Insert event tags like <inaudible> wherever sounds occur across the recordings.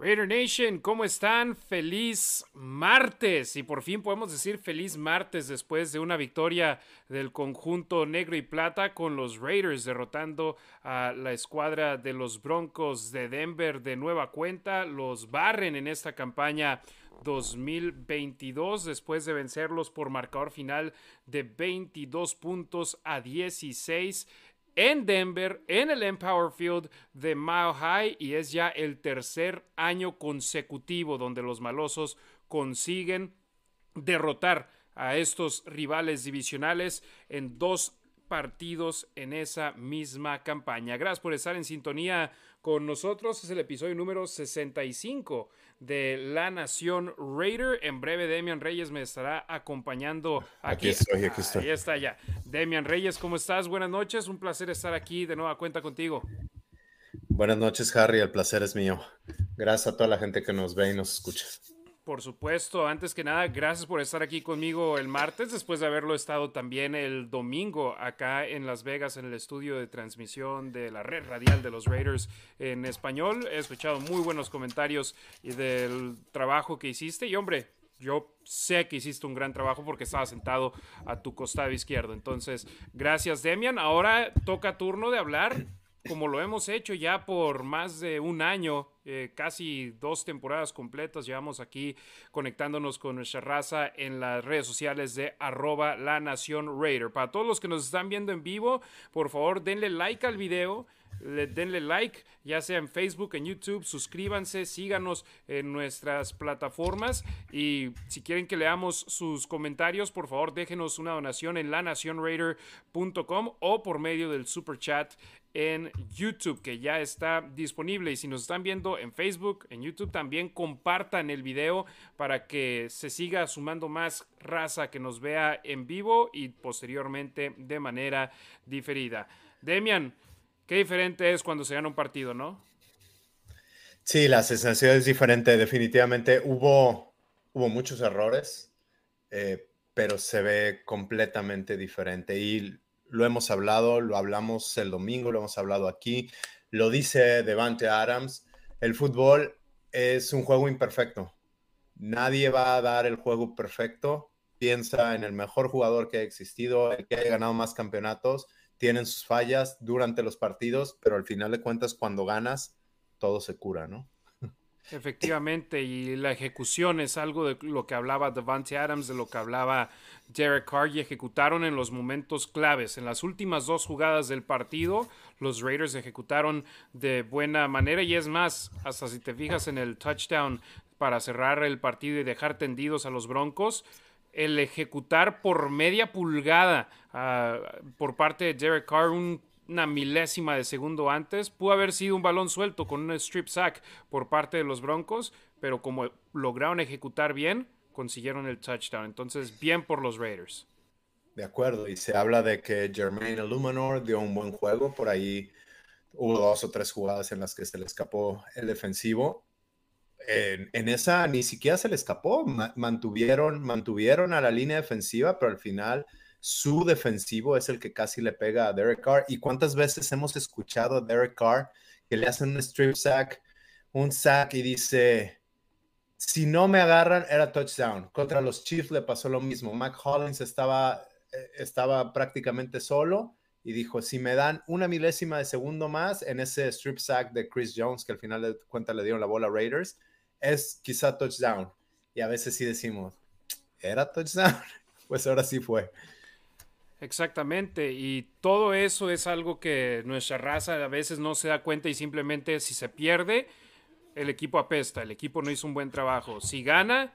Raider Nation, ¿cómo están? Feliz martes. Y por fin podemos decir feliz martes después de una victoria del conjunto negro y plata con los Raiders derrotando a la escuadra de los Broncos de Denver de nueva cuenta. Los barren en esta campaña 2022 después de vencerlos por marcador final de 22 puntos a 16 en Denver, en el Empower Field de Mile High y es ya el tercer año consecutivo donde los malosos consiguen derrotar a estos rivales divisionales en dos partidos en esa misma campaña. Gracias por estar en sintonía con nosotros. Es el episodio número 65 de La Nación Raider. En breve, Demian Reyes me estará acompañando aquí. Aquí estoy, aquí estoy. Ahí está ya. Demian Reyes, ¿cómo estás? Buenas noches. Un placer estar aquí de nueva cuenta contigo. Buenas noches, Harry. El placer es mío. Gracias a toda la gente que nos ve y nos escucha. Por supuesto, antes que nada, gracias por estar aquí conmigo el martes, después de haberlo estado también el domingo acá en Las Vegas en el estudio de transmisión de la red radial de los Raiders en español. He escuchado muy buenos comentarios del trabajo que hiciste y hombre, yo sé que hiciste un gran trabajo porque estaba sentado a tu costado izquierdo. Entonces, gracias Demian. Ahora toca turno de hablar como lo hemos hecho ya por más de un año, eh, casi dos temporadas completas, llevamos aquí conectándonos con nuestra raza en las redes sociales de arroba la nación Raider. Para todos los que nos están viendo en vivo, por favor denle like al video. denle like, ya sea en Facebook, en YouTube, suscríbanse, síganos en nuestras plataformas y si quieren que leamos sus comentarios, por favor déjenos una donación en lanacionraider.com o por medio del super chat en YouTube que ya está disponible y si nos están viendo en Facebook, en YouTube también compartan el video para que se siga sumando más raza que nos vea en vivo y posteriormente de manera diferida. Demian, qué diferente es cuando se gana un partido, ¿no? Sí, la sensación es diferente. Definitivamente hubo, hubo muchos errores, eh, pero se ve completamente diferente. Y lo hemos hablado, lo hablamos el domingo, lo hemos hablado aquí, lo dice Devante Adams, el fútbol es un juego imperfecto. Nadie va a dar el juego perfecto. Piensa en el mejor jugador que ha existido, el que haya ganado más campeonatos. Tienen sus fallas durante los partidos, pero al final de cuentas, cuando ganas, todo se cura, ¿no? Efectivamente, y la ejecución es algo de lo que hablaba Devante Adams, de lo que hablaba Derek Carr, y ejecutaron en los momentos claves. En las últimas dos jugadas del partido, los Raiders ejecutaron de buena manera, y es más, hasta si te fijas en el touchdown para cerrar el partido y dejar tendidos a los Broncos, el ejecutar por media pulgada uh, por parte de Derek Carr un una milésima de segundo antes. Pudo haber sido un balón suelto con un strip sack por parte de los Broncos, pero como lograron ejecutar bien, consiguieron el touchdown. Entonces, bien por los Raiders. De acuerdo, y se habla de que Jermaine Illuminor dio un buen juego. Por ahí hubo dos o tres jugadas en las que se le escapó el defensivo. En, en esa ni siquiera se le escapó. Mantuvieron, mantuvieron a la línea defensiva, pero al final su defensivo es el que casi le pega a Derek Carr. ¿Y cuántas veces hemos escuchado a Derek Carr que le hacen un strip sack, un sack y dice, si no me agarran, era touchdown. Contra los Chiefs le pasó lo mismo. Mac Hollins estaba, eh, estaba prácticamente solo y dijo, si me dan una milésima de segundo más en ese strip sack de Chris Jones, que al final de cuenta le dieron la bola a Raiders, es quizá touchdown. Y a veces sí decimos, ¿era touchdown? <laughs> Pues ahora sí fue. Exactamente, y todo eso es algo que nuestra raza a veces no se da cuenta y simplemente si se pierde, el equipo apesta, el equipo no hizo un buen trabajo. Si gana,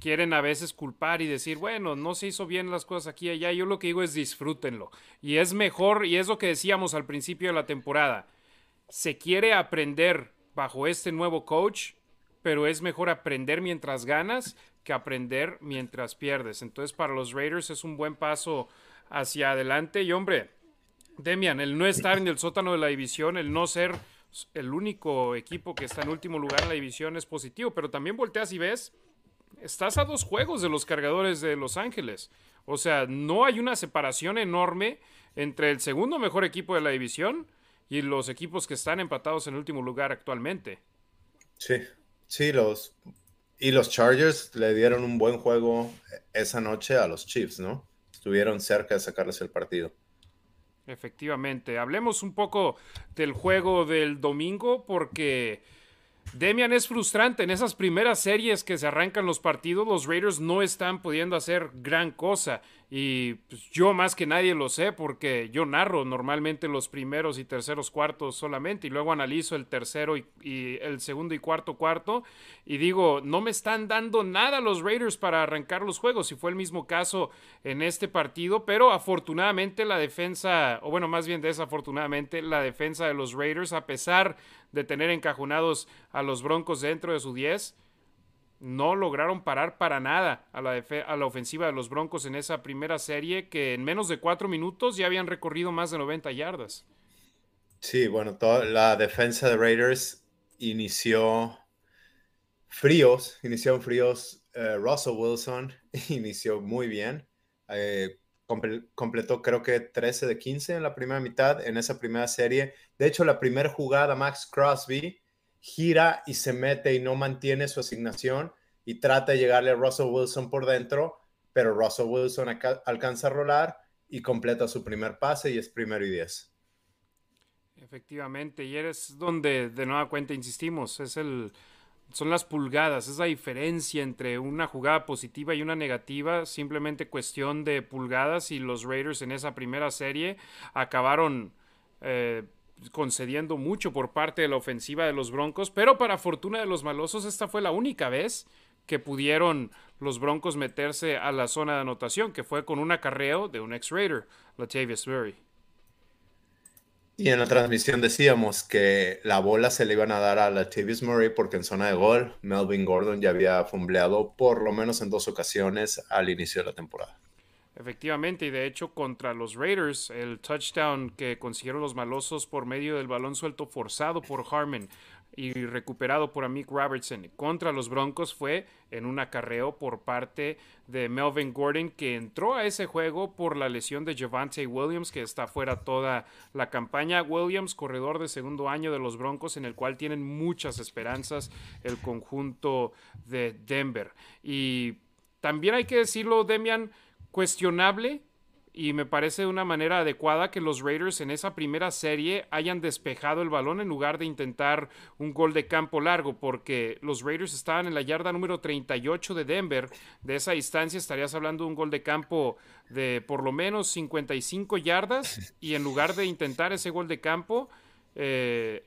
quieren a veces culpar y decir, bueno, no se hizo bien las cosas aquí y allá. Yo lo que digo es disfrútenlo. Y es mejor, y es lo que decíamos al principio de la temporada, se quiere aprender bajo este nuevo coach, pero es mejor aprender mientras ganas que aprender mientras pierdes. Entonces para los Raiders es un buen paso hacia adelante. Y hombre, Demian, el no estar en el sótano de la división, el no ser el único equipo que está en último lugar en la división es positivo, pero también volteas y ves, estás a dos juegos de los cargadores de Los Ángeles. O sea, no hay una separación enorme entre el segundo mejor equipo de la división y los equipos que están empatados en último lugar actualmente. Sí, Sí, los y los Chargers le dieron un buen juego esa noche a los Chiefs, ¿no? Estuvieron cerca de sacarles el partido. Efectivamente. Hablemos un poco del juego del domingo porque Demian es frustrante. En esas primeras series que se arrancan los partidos, los Raiders no están pudiendo hacer gran cosa. Y pues, yo más que nadie lo sé porque yo narro normalmente los primeros y terceros cuartos solamente y luego analizo el tercero y, el segundo y cuarto cuarto y digo, no me están dando nada los Raiders para arrancar los juegos y fue el mismo caso en este partido, pero afortunadamente la defensa, o bueno, más bien desafortunadamente, la defensa de los Raiders, a pesar de tener encajonados a los Broncos dentro de su 10, no lograron parar para nada a la, a la, ofensiva de los Broncos en esa primera serie que en menos de cuatro minutos ya habían recorrido más de 90 yardas. Sí, bueno, toda la defensa de Raiders inició fríos, inició fríos. Eh, Russell Wilson <laughs> inició muy bien. Eh, completó creo que 13 de 15 en la primera mitad en esa primera serie. De hecho, la primera jugada, Max Crosby gira y se mete y no mantiene su asignación y trata de llegarle a Russell Wilson por dentro, pero Russell Wilson alcanza a rolar y completa su primer pase y es primero y diez. Efectivamente, y es donde de nueva cuenta insistimos, es el, son las pulgadas, es la diferencia entre una jugada positiva y una negativa, simplemente cuestión de pulgadas y los Raiders en esa primera serie acabaron eh, concediendo mucho por parte de la ofensiva de los Broncos, pero para fortuna de los malosos esta fue la única vez que pudieron los Broncos meterse a la zona de anotación, que fue con un acarreo de un ex-Raider, Latavius Murray. Y en la transmisión decíamos que la bola se le iban a dar a Latavius Murray porque en zona de gol Melvin Gordon ya había fumbleado por lo menos en dos ocasiones al inicio de la temporada. Efectivamente, y de hecho contra los Raiders, el touchdown que consiguieron los malosos por medio del balón suelto forzado por Harmon y recuperado por Amik Robertson contra los Broncos fue en un acarreo por parte de Melvin Gordon que entró a ese juego por la lesión de Javante Williams que está fuera toda la campaña. Williams, corredor de segundo año de los Broncos en el cual tienen muchas esperanzas el conjunto de Denver. Y también hay que decirlo, Demian, cuestionable y me parece de una manera adecuada que los Raiders en esa primera serie hayan despejado el balón en lugar de intentar un gol de campo largo, porque los Raiders estaban en la yarda número 38 de Denver. De esa distancia estarías hablando de un gol de campo de por lo menos 55 yardas y en lugar de intentar ese gol de campo, eh,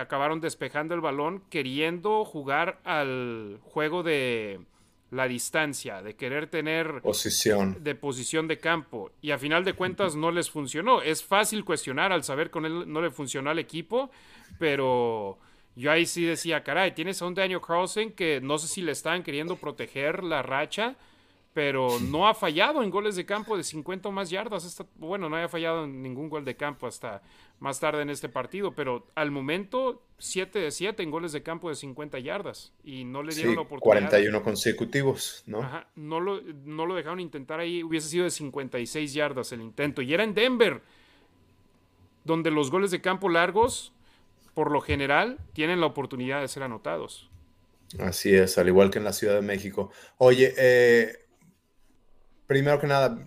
acabaron despejando el balón queriendo jugar al juego de la distancia, de querer tener posición de posición de campo y a final de cuentas no les funcionó. Es fácil cuestionar al saber que él no le funcionó al equipo, pero yo ahí sí decía, caray, tienes a un Daniel Carlson que no sé si le estaban queriendo proteger la racha pero no ha fallado en goles de campo de 50 o más yardas. bueno, no haya fallado en ningún gol de campo hasta más tarde en este partido, pero al momento 7 de 7 en goles de campo de 50 yardas y no le dieron la oportunidad. 41 consecutivos, ¿no? Ajá, no lo, no lo dejaron intentar ahí, hubiese sido de 56 yardas el intento y era en Denver, donde los goles de campo largos, por lo general, tienen la oportunidad de ser anotados. Así es, al igual que en la Ciudad de México. Oye, eh, primero que nada,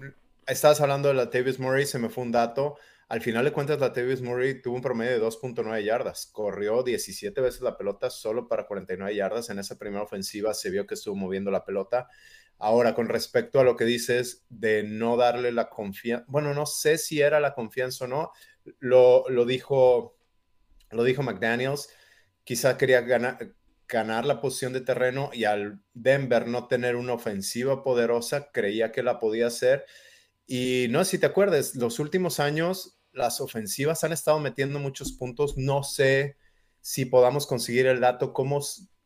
estabas hablando de la Tavis Murray, se me fue un dato. Al final de cuentas, la Tavis Murray tuvo un promedio de 2.9 yardas. Corrió 17 veces la pelota solo para 49 yardas. En esa primera ofensiva se vio que estuvo moviendo la pelota. Ahora, con respecto a lo que dices de no darle la confianza, bueno, no sé si era la confianza o no, lo, dijo, lo dijo McDaniels. Quizá quería ganar, ganar la posición de terreno y al Denver no tener una ofensiva poderosa, creía que la podía hacer. Y no si te acuerdas, los últimos años las ofensivas han estado metiendo muchos puntos. No sé si podamos conseguir el dato, cómo,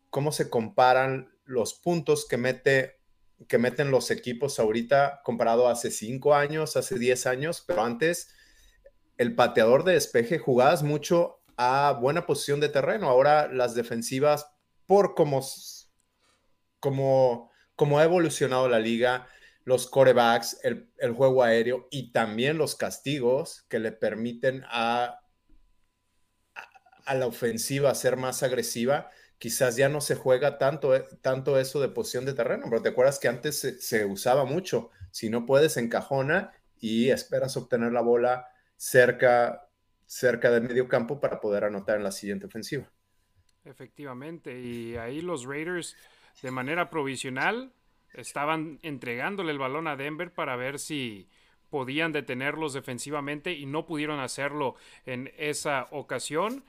cómo se comparan los puntos que, mete, que meten los equipos ahorita comparado a hace cinco años, hace diez años, pero antes el pateador de despeje jugabas mucho a buena posición de terreno. Ahora las defensivas por cómo, como ha evolucionado la liga, los corebacks, el, juego aéreo y también los castigos que le permiten a, a, la ofensiva ser más agresiva, quizás ya no se juega tanto, eh, tanto eso de posición de terreno, pero te acuerdas que antes se, usaba mucho. Si no puedes, encajona y esperas obtener la bola cerca, cerca del medio campo para poder anotar en la siguiente ofensiva. Efectivamente, y ahí los Raiders de manera provisional estaban entregándole el balón a Denver para ver si podían detenerlos defensivamente y no pudieron hacerlo en esa ocasión.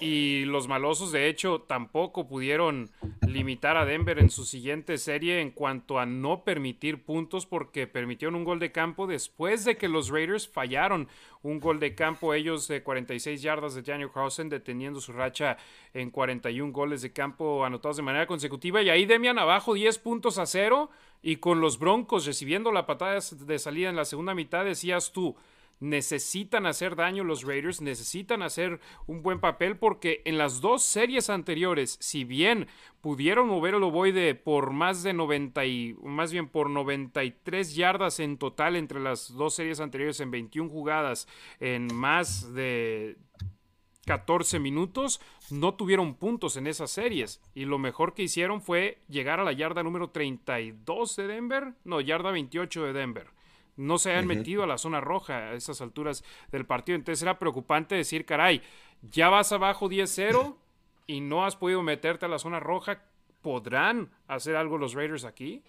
Y los malosos, de hecho, tampoco pudieron limitar a Denver en su siguiente serie en cuanto a no permitir puntos porque permitieron un gol de campo después de que los Raiders fallaron un gol de campo ellos de 46 yardas de Daniel Carlson deteniendo su racha en 41 goles de campo anotados de manera consecutiva. Y ahí Demian abajo 10 puntos a cero y con los Broncos recibiendo la patada de salida en la segunda mitad decías tú necesitan hacer daño los Raiders, necesitan hacer un buen papel porque en las dos series anteriores, si bien pudieron mover el ovoide por más de 90 y más bien por 93 yardas en total entre las dos series anteriores en 21 jugadas en más de 14 minutos, no tuvieron puntos en esas series. Y lo mejor que hicieron fue llegar a la yarda número 32 de Denver, no, yarda 28 de Denver no se han metido a la zona roja a esas alturas del partido. Entonces era preocupante decir, caray, ya vas abajo 10-0 <laughs> y no has podido meterte a la zona roja. ¿Podrán hacer algo los Raiders aquí?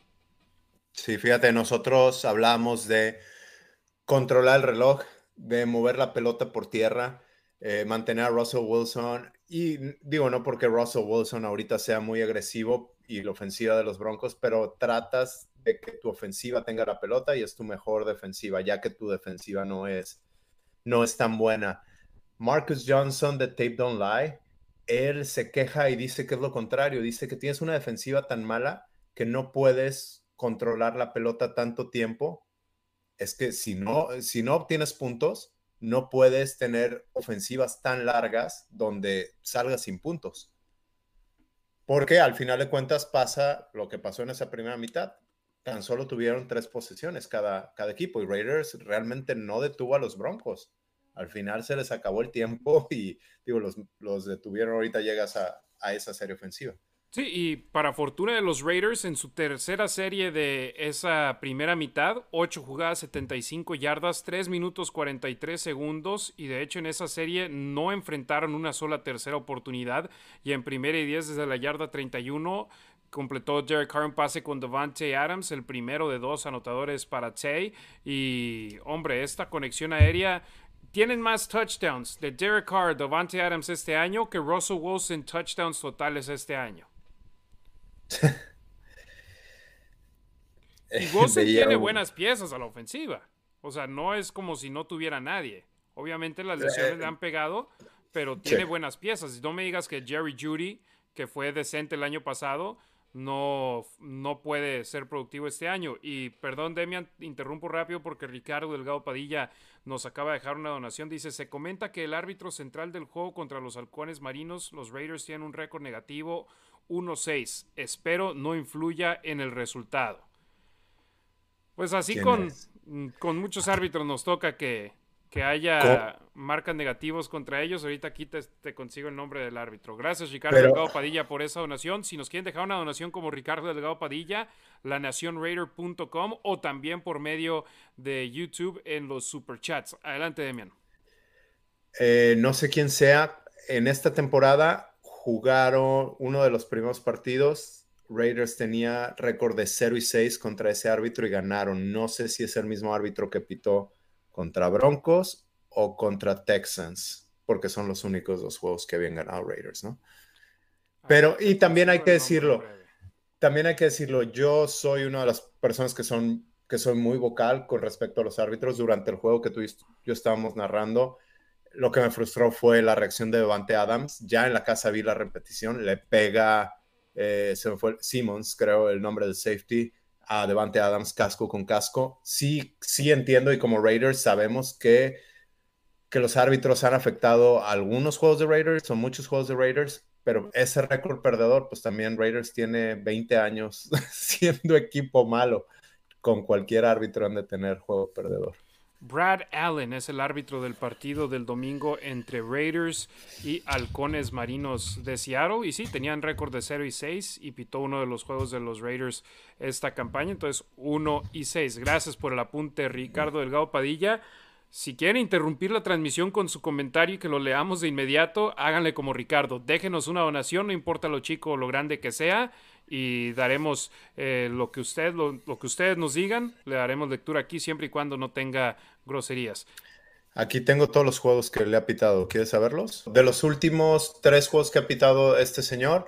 Sí, fíjate, nosotros hablamos de controlar el reloj, de mover la pelota por tierra, eh, mantener a Russell Wilson. Y digo, no porque Russell Wilson ahorita sea muy agresivo y la ofensiva de los Broncos, pero tratas que tu ofensiva tenga la pelota y es tu mejor defensiva, ya que tu defensiva no es, no es tan buena. Marcus Johnson de Tape Don't Lie, él se queja y dice que es lo contrario, dice que tienes una defensiva tan mala que no puedes controlar la pelota tanto tiempo. Es que si no, si no obtienes puntos, no puedes tener ofensivas tan largas donde salgas sin puntos. Porque al final de cuentas pasa lo que pasó en esa primera mitad tan solo tuvieron tres posesiones cada, cada equipo y Raiders realmente no detuvo a los Broncos. Al final se les acabó el tiempo <laughs> y digo, los, los detuvieron. Ahorita llegas a, a esa serie ofensiva. Sí, y para fortuna de los Raiders, en su tercera serie de esa primera mitad, 8 jugadas, 75 yardas, 3 minutos 43 segundos, y de hecho en esa serie no enfrentaron una sola tercera oportunidad, y en primera y 10 desde la yarda 31 completó Derek Carr un pase con Devante Adams, el primero de dos anotadores para Tay. Y, hombre, esta conexión aérea tienen más touchdowns de Derek Carr, Devante Adams este año que Russell Wilson touchdowns totales este año. <laughs> y Wilson tiene buenas piezas a la ofensiva. O sea, no es como si no tuviera nadie. Obviamente las lesiones le han pegado, pero tiene buenas piezas. Y no me digas que Jerry Judy, que fue decente el año pasado, no, no puede ser productivo este año. Y perdón, Demian, interrumpo rápido porque Ricardo Delgado Padilla nos acaba de dejar una donación. Dice, se comenta que el árbitro central del juego contra los halcones marinos, los Raiders tienen un récord negativo 1-6. Espero no influya en el resultado. Pues así con, con muchos árbitros nos toca que, que haya marcas negativos contra ellos. Ahorita aquí te, consigo el nombre del árbitro. Gracias, Ricardo Delgado Padilla, por esa donación. Si nos quieren dejar una donación como Ricardo Delgado Padilla, lanacionraider.com o también por medio de YouTube en los superchats. Adelante, Demian. Eh, no sé quién sea. En esta temporada jugaron uno de los primeros partidos. Raiders tenía récord de 0 y 6 contra ese árbitro y ganaron. No sé si es el mismo árbitro que pitó contra Broncos o contra Texans, porque son los únicos dos juegos que habían ganado Raiders, ¿no? Ah, Pero, y también hay que decirlo, también hay que decirlo, yo soy una de las personas que son que soy muy vocal con respecto a los árbitros durante el juego que tú y yo estábamos narrando. Lo que me frustró fue la reacción de Devante Adams. Ya en la casa vi la repetición, le pega, eh, se me fue Simmons, creo el nombre del safety, a Devante Adams casco con casco. Sí, sí entiendo y como Raiders sabemos que, que los árbitros han afectado algunos juegos de Raiders o muchos juegos de Raiders, pero ese récord perdedor, pues también Raiders tiene 20 años <laughs> siendo equipo malo. Con cualquier árbitro han de tener juego perdedor. Brad Allen es el árbitro del partido del domingo entre Raiders y Halcones Marinos de Seattle. Y sí, tenían récord de 0 y 6 y pitó uno de los juegos de los Raiders esta campaña. Entonces, 1 y 6. Gracias por el apunte, Ricardo Delgado Padilla. Si quieren interrumpir la transmisión con su comentario y que lo leamos de inmediato, háganle como Ricardo. Déjenos una donación, no importa lo chico o lo grande que sea y daremos eh, lo, que usted, lo, que ustedes nos digan, le daremos lectura aquí siempre y cuando no tenga groserías. Aquí tengo todos los juegos que le ha pitado. ¿Quieres saberlos? De los últimos tres juegos que ha pitado este señor,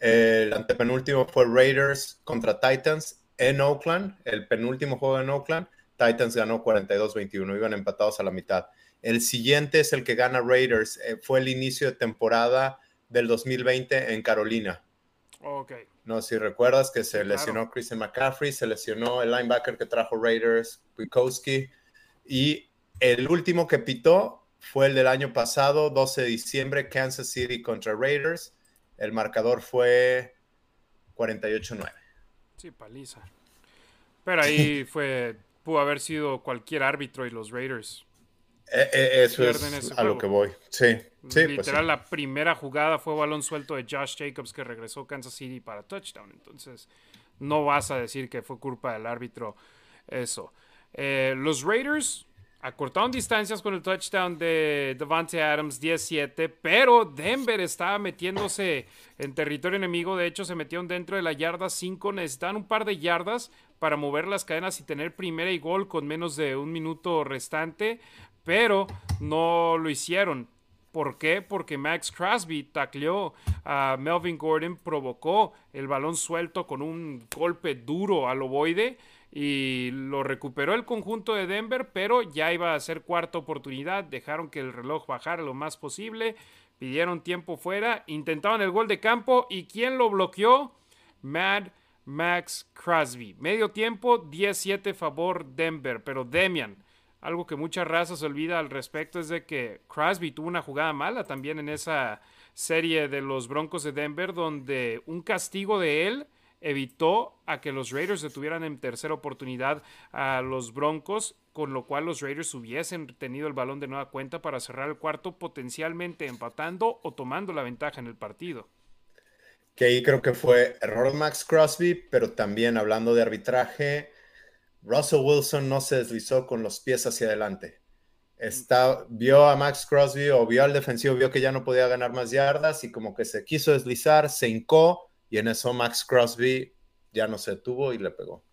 el antepenúltimo fue Raiders contra Titans en Oakland. El penúltimo juego en Oakland, Titans ganó 42-21, iban empatados a la mitad. El siguiente es el que gana Raiders. Eh, fue el inicio de temporada del 2020 en Carolina. Ok. No si recuerdas que se lesionó Christian McCaffrey, se lesionó el linebacker que trajo Raiders, Wikowski, y el último que pitó fue el del año pasado, 12 de diciembre, Kansas City contra Raiders. El marcador fue 48-9. Sí, paliza. Pero ahí <laughs> fue, pudo haber sido cualquier árbitro y los Raiders eh, eh, eso es a lo que voy. Sí, sí. Pues Literal, la primera jugada fue balón suelto de Josh Jacobs que regresó Kansas City para touchdown. Entonces, no vas a decir que fue culpa del árbitro eso. Eh, los Raiders acortaron distancias con el touchdown de Devante Adams 17, pero Denver estaba metiéndose en territorio enemigo. De hecho, se metieron dentro de la yarda 5. Necesitan un par de yardas para mover las cadenas y tener primera y gol con menos de un minuto restante pero no lo hicieron. ¿Por qué? Porque Max Crosby tacleó a Melvin Gordon, provocó el balón suelto con un golpe duro al ovoide y lo recuperó el conjunto de Denver, pero ya iba a ser cuarta oportunidad. Dejaron que el reloj bajara lo más posible, pidieron tiempo fuera, intentaban el gol de campo y ¿quién lo bloqueó? Mad Max Crosby. Medio tiempo, 17 favor Denver, pero Demian algo que mucha raza se olvida al respecto es de que Crosby tuvo una jugada mala también en esa serie de los Broncos de Denver, donde un castigo de él evitó a que los Raiders detuvieran en tercera oportunidad a los Broncos, con lo cual los Raiders hubiesen tenido el balón de nueva cuenta para cerrar el cuarto, potencialmente empatando o tomando la ventaja en el partido. Que ahí creo que fue error Max Crosby, pero también hablando de arbitraje, Russell Wilson no se deslizó con los pies hacia adelante. Está, vio a Max Crosby o vio al defensivo, vio que ya no podía ganar más yardas y como que se quiso deslizar, se hincó y en eso Max Crosby ya no se detuvo y le pegó.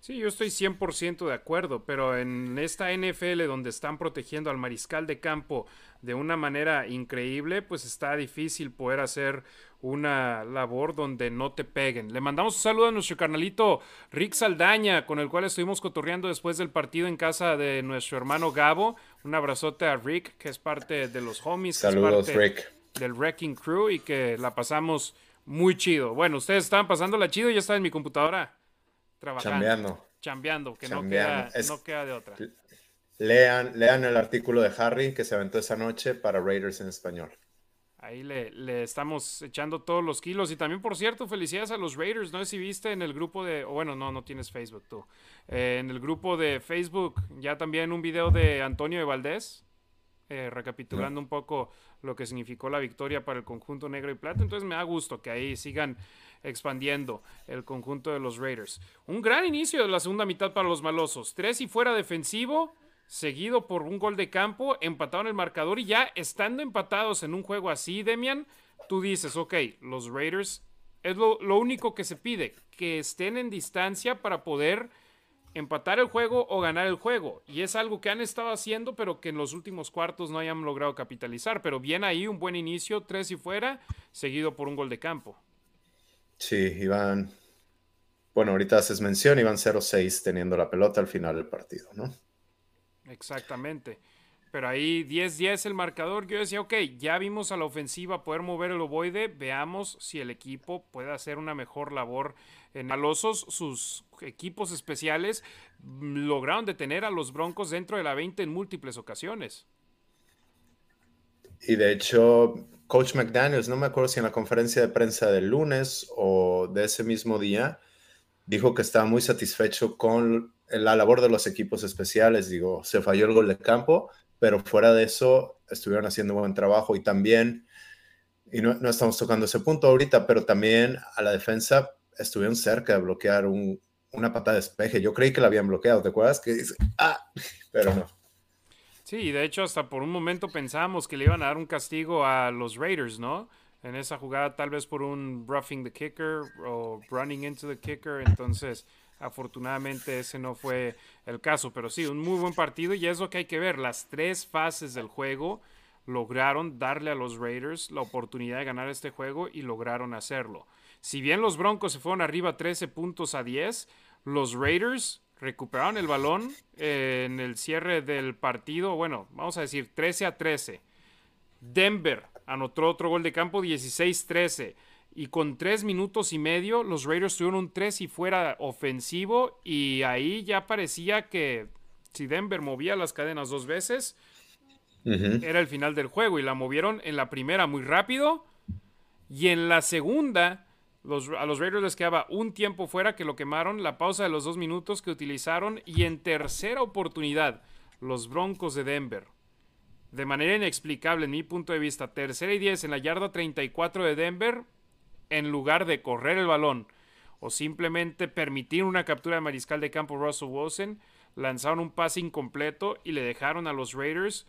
Sí, yo estoy 100% de acuerdo, pero en esta NFL donde están protegiendo al mariscal de campo de una manera increíble, pues está difícil poder hacer una labor donde no te peguen. Le mandamos un saludo a nuestro carnalito Rick Saldaña, con el cual estuvimos cotorreando después del partido en casa de nuestro hermano Gabo. Un abrazote a Rick, que es parte de los homies, Saludos, Rick. del Wrecking Crew y que la pasamos muy chido. Bueno, ustedes estaban pasando la chido y ya estaba en mi computadora trabajando. Chambeando. Chambeando, que No, queda, no queda de otra. Lean, lean el artículo de Harry que se aventó esa noche para Raiders en español. Ahí le, le, estamos echando todos los kilos. Y también, por cierto, felicidades a los Raiders. No sé si viste en el grupo de. bueno, no, no tienes Facebook tú. Eh, en el grupo de Facebook, ya también un video de Antonio de Valdés, eh, recapitulando un poco lo que significó la victoria para el conjunto negro y plata. Entonces me da gusto que ahí sigan expandiendo el conjunto de los Raiders. Un gran inicio de la segunda mitad para los malosos. Tres y fuera defensivo seguido por un gol de campo, empataron el marcador y ya estando empatados en un juego así, Demian, tú dices, ok, los Raiders es lo, único que se pide, que estén en distancia para poder empatar el juego o ganar el juego. Y es algo que han estado haciendo, pero que en los últimos cuartos no hayan logrado capitalizar. Pero bien ahí, un buen inicio, tres y fuera, seguido por un gol de campo. Sí, iban, bueno, ahorita haces mención, iban 0-6 teniendo la pelota al final del partido, ¿no? Exactamente. Pero ahí 10-10 el marcador. Yo decía, ok, ya vimos a la ofensiva poder mover el ovoide. Veamos si el equipo puede hacer una mejor labor en Alosos. Sus equipos especiales lograron detener a los Broncos dentro de la 20 en múltiples ocasiones. Y de hecho, Coach McDaniels, no me acuerdo si en la conferencia de prensa del lunes o de ese mismo día, dijo que estaba muy satisfecho con la labor de los equipos especiales. Digo, se falló el gol de campo, pero fuera de eso estuvieron haciendo buen trabajo y también, y no, no estamos tocando ese punto ahorita, pero también a la defensa estuvieron cerca de bloquear un, una patada de despeje. Yo creí que la habían bloqueado, ¿te acuerdas? Que ah, pero no. Sí, de hecho hasta por un momento pensábamos que le iban a dar un castigo a los Raiders, ¿no? En esa jugada tal vez por un roughing the kicker o running into the kicker, entonces afortunadamente ese no fue el caso, pero sí, un muy buen partido y es lo que hay que ver, las tres fases del juego lograron darle a los Raiders la oportunidad de ganar este juego y lograron hacerlo. Si bien los Broncos se fueron arriba 13 puntos a 10, los Raiders recuperaron el balón en el cierre del partido, bueno, vamos a decir 13 a 13. Denver anotó otro gol de campo 16-13 y con tres minutos y medio los Raiders tuvieron un 3 y fuera ofensivo y ahí ya parecía que si Denver movía las cadenas dos veces, era el final del juego y la movieron en la primera muy rápido y en la segunda a los Raiders les quedaba un tiempo fuera que lo quemaron, la pausa de los dos minutos que utilizaron y en tercera oportunidad los Broncos de Denver. De manera inexplicable, en mi punto de vista, tercera y diez en la yarda 34 de Denver, en lugar de correr el balón o simplemente permitir una captura de mariscal de campo Russell Wilson, lanzaron un pase incompleto y le dejaron a los Raiders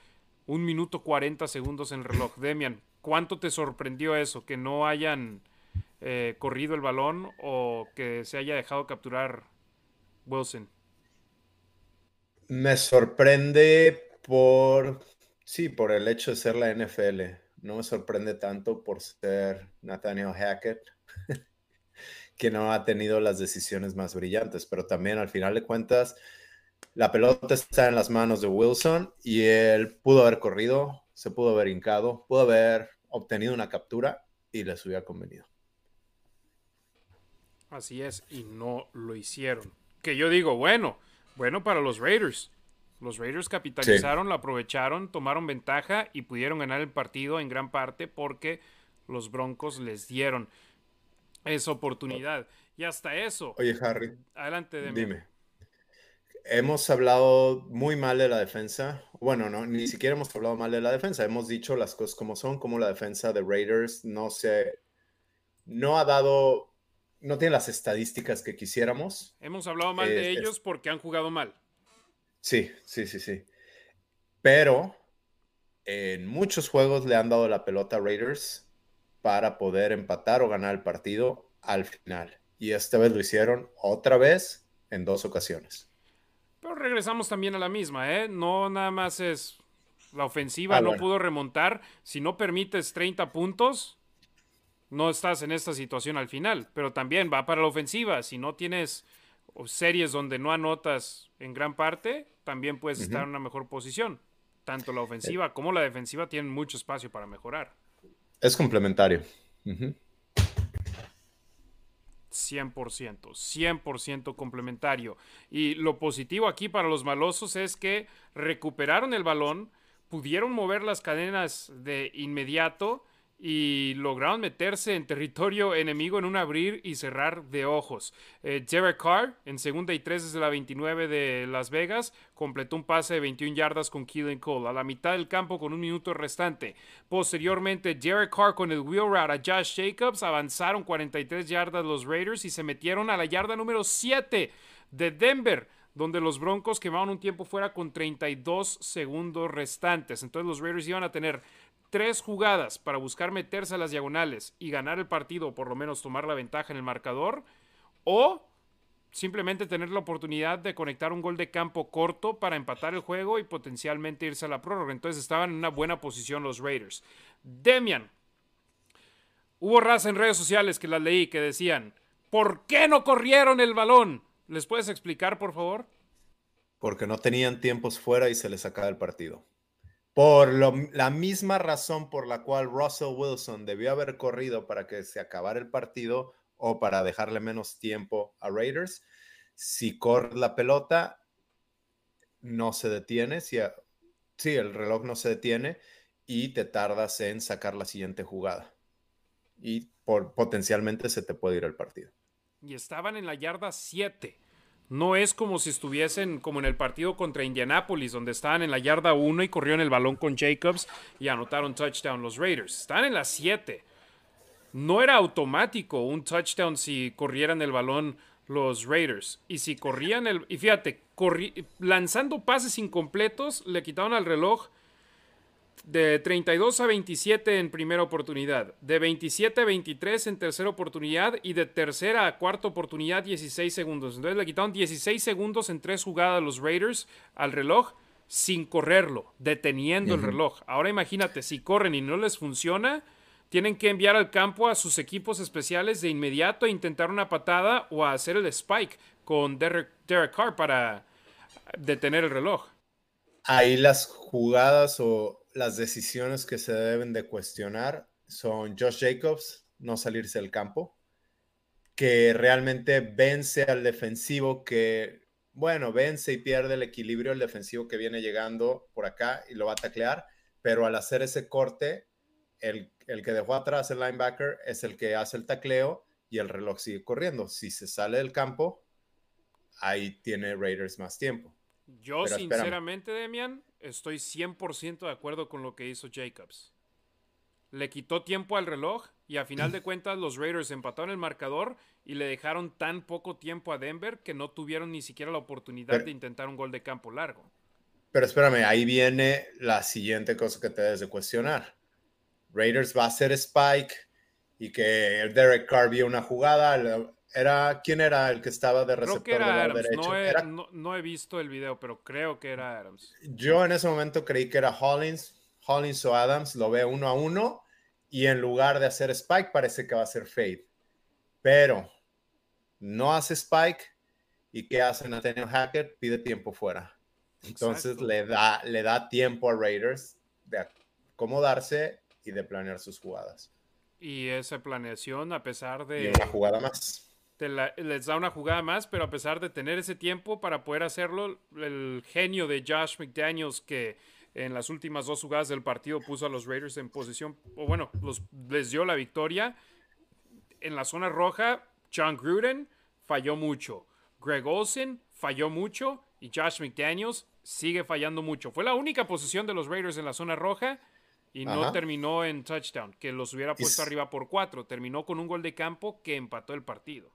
un minuto 40 segundos en el reloj. <laughs> Demian, ¿cuánto te sorprendió eso? Que no hayan eh, corrido el balón o que se haya dejado capturar Wilson? Me sorprende por, sí, por el hecho de ser la NFL. No me sorprende tanto por ser Nathaniel Hackett, <laughs> que no ha tenido las decisiones más brillantes, pero también al final de cuentas, la pelota está en las manos de Wilson y él pudo haber corrido, se pudo haber hincado, pudo haber obtenido una captura y les hubiera convenido. Así es, y no lo hicieron. Que yo digo, bueno, bueno para los Raiders. Los Raiders capitalizaron, lo aprovecharon, tomaron ventaja y pudieron ganar el partido en gran parte porque los Broncos les dieron esa oportunidad. Y hasta eso. Oye, Harry. Adelante, de Dime. Hemos hablado muy mal de la defensa. Bueno, no, ni siquiera hemos hablado mal de la defensa. Hemos dicho las cosas como son, como la defensa de Raiders no se, no ha dado no tiene las estadísticas que quisiéramos. Hemos hablado mal de ellos porque han jugado mal. Sí, sí, sí, sí. Pero en muchos juegos le han dado la pelota a Raiders para poder empatar o ganar el partido al final. Y esta vez lo hicieron otra vez en dos ocasiones. Pero regresamos también a la misma, ¿eh? No nada más es la ofensiva, ah, no pudo remontar. Si no permites 30 puntos, no estás en esta situación al final, pero también va para la ofensiva. Si no tienes series donde no anotas en gran parte, también puedes estar en una mejor posición. Tanto la ofensiva como la defensiva tienen mucho espacio para mejorar. Es complementario. 100%, 100% complementario. Y lo positivo aquí para los malosos es que recuperaron el balón, pudieron mover las cadenas de inmediato y lograron meterse en territorio enemigo en un abrir y cerrar de ojos. Eh, Carr, en segunda y tres desde la 29 de Las Vegas, completó un pase de 21 yardas con Keelan Cole a la mitad del campo con un minuto restante. Posteriormente, Jared Carr con el wheel route a Josh Jacobs avanzaron 43 yardas los Raiders y se metieron a la yarda número 7 de Denver donde los Broncos quemaron un tiempo fuera con 32 segundos restantes. Entonces los Raiders iban a tener tres jugadas para buscar meterse a las diagonales y ganar el partido o por lo menos tomar la ventaja en el marcador, o simplemente tener la oportunidad de conectar un gol de campo corto para empatar el juego y potencialmente irse a la prórroga. Entonces estaban en una buena posición los Raiders. Demian, hubo raza en redes sociales que las leí que decían, ¿por qué no corrieron el balón? ¿Les puedes explicar, por favor? Porque no tenían tiempos fuera y se les acaba el partido por la misma razón por la cual Russell Wilson debió haber corrido para que se acabara el partido o para dejarle menos tiempo a Raiders. Si corre la pelota, no se detiene. Si, sí, el reloj no se detiene y te tardas en sacar la siguiente jugada. Y por, potencialmente se te puede ir el partido. y estaban en la yarda 7. No es como si estuviesen como en el partido contra Indianapolis, donde estaban en la yarda 1 y corrieron el balón con Jacobs y anotaron touchdown los Raiders. Están en la 7. No era automático un touchdown si corrieran el balón los Raiders. Y si corrían el. Y fíjate, lanzando pases incompletos, le quitaron al reloj de 32 a 27 en primera oportunidad, de 27 a 23 en tercera oportunidad y de tercera a cuarta oportunidad 16 segundos. Entonces le quitaron 16 segundos en tres jugadas los Raiders al reloj sin correrlo, deteniendo el reloj. Ahora imagínate, si corren y no les funciona, tienen que enviar al campo a sus equipos especiales de inmediato e intentar una patada o hacer el spike con Derek, Derek Carr para detener el reloj. Ahí las jugadas o las decisiones que se deben de cuestionar son Josh Jacobs no salirse del campo, que realmente vence al defensivo que, bueno, vence y pierde el equilibrio el defensivo que viene llegando por acá y lo va a taclear, pero al hacer ese corte, el, el que dejó atrás el linebacker es el que hace el tacleo y el reloj sigue corriendo. Si se sale del campo, ahí tiene Raiders más tiempo. Yo, sinceramente, Demian, estoy 100% de acuerdo con lo que hizo Jacobs. Le quitó tiempo al reloj y a final de <clears throat> cuentas los Raiders empataron el marcador y le dejaron tan poco tiempo a Denver que no tuvieron ni siquiera la oportunidad de intentar un gol de campo largo. Pero espérame, ahí viene la siguiente cosa que te debes de cuestionar. Raiders va a hacer Spike y que Derek Carr vio una jugada, era, ¿Quién era el que estaba de receptor creo que era Adams. No he, visto el video, pero creo que era Adams. Yo en ese momento creí que era Hollins, Hollins o Adams, lo ve uno a uno y en lugar de hacer Spike parece que va a ser Fade. Pero no hace Spike y ¿qué hace Nathaniel Hackett? Pide tiempo fuera. Entonces le da, le da tiempo a Raiders de acomodarse y de planear sus jugadas. Y esa planeación, a pesar de... una jugada más les da una jugada más, pero a pesar de tener ese tiempo para poder hacerlo, el genio de Josh McDaniels que en las últimas dos jugadas del partido puso a los Raiders en posición, o bueno, los, les dio la victoria. En la zona roja, John Gruden falló mucho, Greg Olsen falló mucho y Josh McDaniels sigue fallando mucho. Fue la única posición de los Raiders en la zona roja y no terminó en touchdown, que los hubiera puesto arriba por cuatro. Terminó con un gol de campo que empató el partido.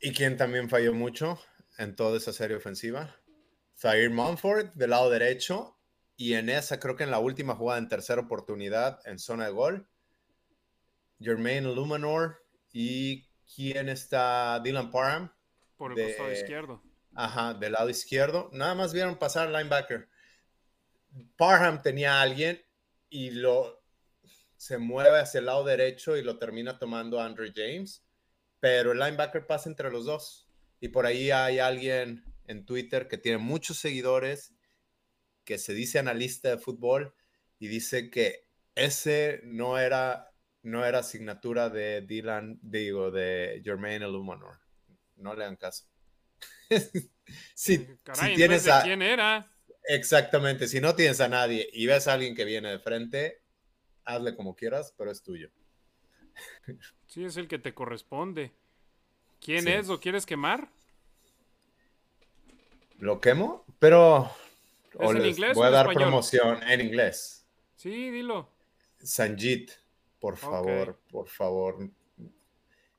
¿Y quién también falló mucho en toda esa serie ofensiva? Zaire Mumford del lado derecho. Y en esa, creo que en la última jugada, en tercera oportunidad, en zona de gol, Jermaine Lumanor. ¿Y quién está? Dylan Parham. Por el costado izquierdo. Ajá, del lado izquierdo. Nada más vieron pasar linebacker. Parham tenía a alguien y lo se mueve hacia el lado derecho y lo termina tomando Andrew James pero el linebacker pasa entre los dos. Y por ahí hay alguien en Twitter que tiene muchos seguidores, que se dice analista de fútbol y dice que ese no era, no era asignatura de Dylan, digo, de Jermaine Illuminor. No le dan caso. <laughs> si, tienes a, quién era. Exactamente, si no tienes a nadie y ves a alguien que viene de frente, hazle como quieras, pero es tuyo. Sí, es el que te corresponde. ¿Quién es? ¿Lo quieres quemar? ¿Lo quemo? Pero. ¿Es en inglés voy a dar promoción en inglés. Sí, dilo. Sanjit, por favor, por favor.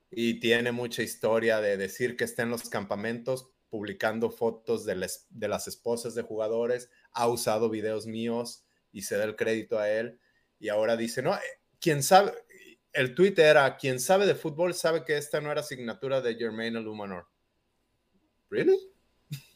Y tiene mucha historia de decir que está en los campamentos publicando fotos de, de las esposas de jugadores, ha usado videos míos y se da el crédito a él. Y ahora dice, no, eh, quién sabe, el tweet era, quien sabe de fútbol sabe que esta no era asignatura de Jermaine Lumanor. ¿Really? <laughs>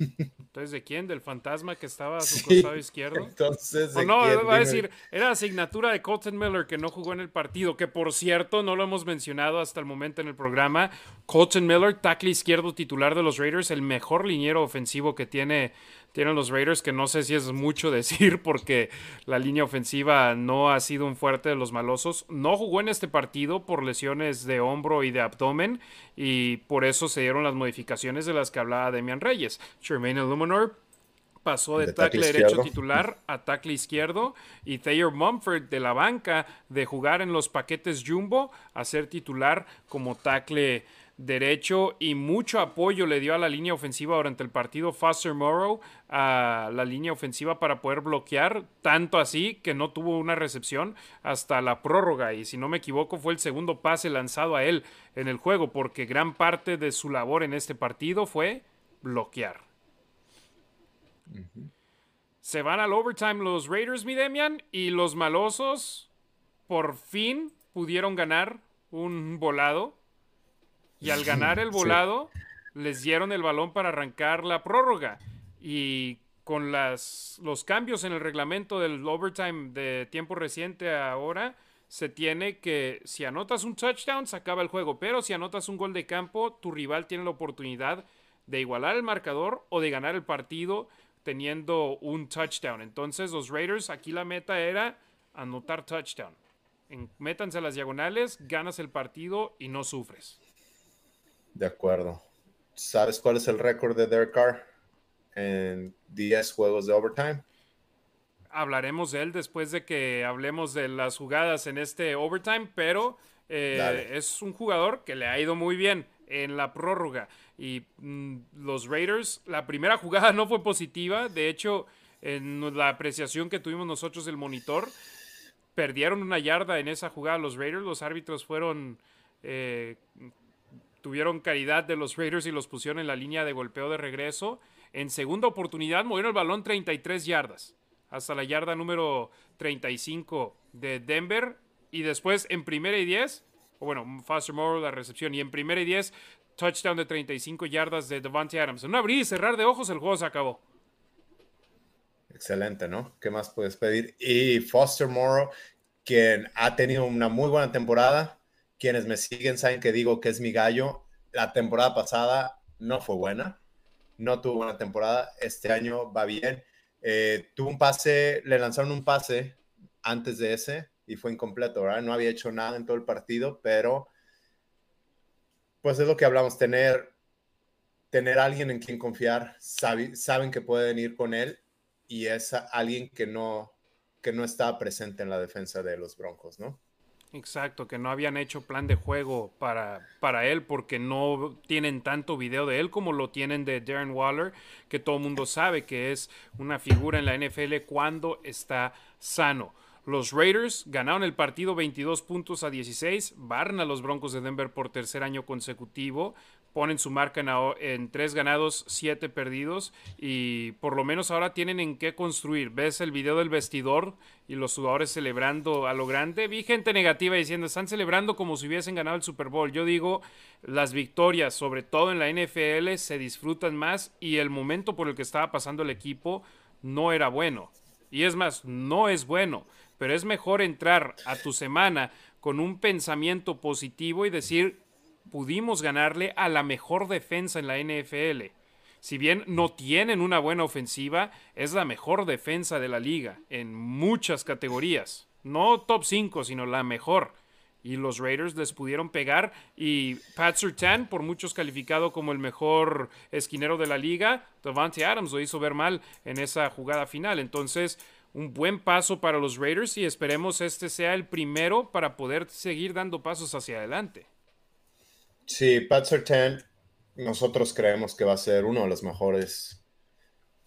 Entonces, ¿de quién? ¿Del fantasma que estaba a su costado izquierdo? Entonces, ¿de no, va a decir, era asignatura de Colton Miller que no jugó en el partido, que por cierto, no lo hemos mencionado hasta el momento en el programa. Colton Miller, tackle izquierdo titular de los Raiders, el mejor liniero ofensivo que tiene tienen los Raiders, que no sé si es mucho <laughs> decir porque la línea ofensiva no ha sido un fuerte de los malosos. No jugó en este partido por lesiones de hombro y de abdomen y por eso se dieron las modificaciones de las que hablaba Demian Reyes. Jermaine Illuminor pasó de, tackle, derecho titular <laughs> a tackle izquierdo y Thayer Mumford de la banca de jugar en los paquetes jumbo a ser titular como tackle derecho y mucho apoyo le dio a la línea ofensiva durante el partido Foster Morrow a la línea ofensiva para poder bloquear, tanto así que no tuvo una recepción hasta la prórroga y si no me equivoco fue el segundo pase lanzado a él en el juego porque gran parte de su labor en este partido fue bloquear. Se van al overtime los Raiders, mi Demian, y los malosos por fin pudieron ganar un volado. Y al ganar el volado, les dieron el balón para arrancar la prórroga. Y con las, los cambios en el reglamento del overtime de tiempo reciente ahora, se tiene que, si anotas un touchdown, se acaba el juego. Pero si anotas un gol de campo, tu rival tiene la oportunidad de igualar el marcador o de ganar el partido teniendo un touchdown. Entonces los Raiders aquí la meta era anotar touchdown. En, métanse a las diagonales, ganas el partido y no sufres. De acuerdo. ¿Sabes cuál es el récord de Derek Carr en 10 juegos de overtime? Hablaremos de él después de que hablemos de las jugadas en este overtime, pero eh, es un jugador que le ha ido muy bien en la prórroga. Y mm, los Raiders, la primera jugada no fue positiva. De hecho, en la apreciación que tuvimos nosotros del monitor, perdieron una yarda en esa jugada los Raiders. Los árbitros fueron. Eh, tuvieron caridad de los Raiders y los pusieron en la línea de golpeo de regreso. En segunda oportunidad movieron el balón 33 yardas. Hasta la yarda número 35 de Denver. Y después en primera y 10 o bueno, Foster Moore la recepción, y en primera y 10, touchdown de 35 yardas de Devante Adams. En un abrir y cerrar de ojos, el juego se acabó. Excelente, ¿no? ¿Qué más puedes pedir? Y Foster Morrow, quien ha tenido una muy buena temporada. Quienes me siguen saben que digo que es mi gallo. La temporada pasada no fue buena. No tuvo buena temporada. Este año va bien. Eh, tuvo un pase, le lanzaron un pase antes de ese y fue incompleto, ¿verdad? No había hecho nada en todo el partido, pero pues es lo que hablamos, tener, tener alguien en quien confiar, saben que pueden ir con él y es alguien que no, que no está presente en la defensa de los Broncos, ¿no? Exacto, que no habían hecho plan de juego para, para él porque no tienen tanto video de él como lo tienen de Darren Waller, que todo el mundo sabe que es una figura en la NFL cuando está sano. Los Raiders ganaron el partido 22 puntos a 16, barren a los Broncos de Denver por tercer año consecutivo, ponen su marca en, en, tres ganados, siete perdidos y por lo menos ahora tienen en qué construir. ¿Ves el video del vestidor y los jugadores celebrando a lo grande? Vi gente negativa diciendo, están celebrando como si hubiesen ganado el Super Bowl. Yo digo, las victorias, sobre todo en la NFL, se disfrutan más y el momento por el que estaba pasando el equipo no era bueno. Y es más, no es bueno pero es mejor entrar a tu semana con un pensamiento positivo y decir, pudimos ganarle a la mejor defensa en la NFL. Si bien no tienen una buena ofensiva, es la mejor defensa de la liga en muchas categorías. No top 5, sino la mejor. Y los Raiders les pudieron pegar. Y Pat Surtain, por muchos calificado como el mejor esquinero de la liga, Devante Adams lo hizo ver mal en esa jugada final. Entonces, un buen paso para los Raiders y esperemos este sea el primero para poder seguir dando pasos hacia adelante. Sí, Pat Sertan, nosotros creemos que va a ser uno de los mejores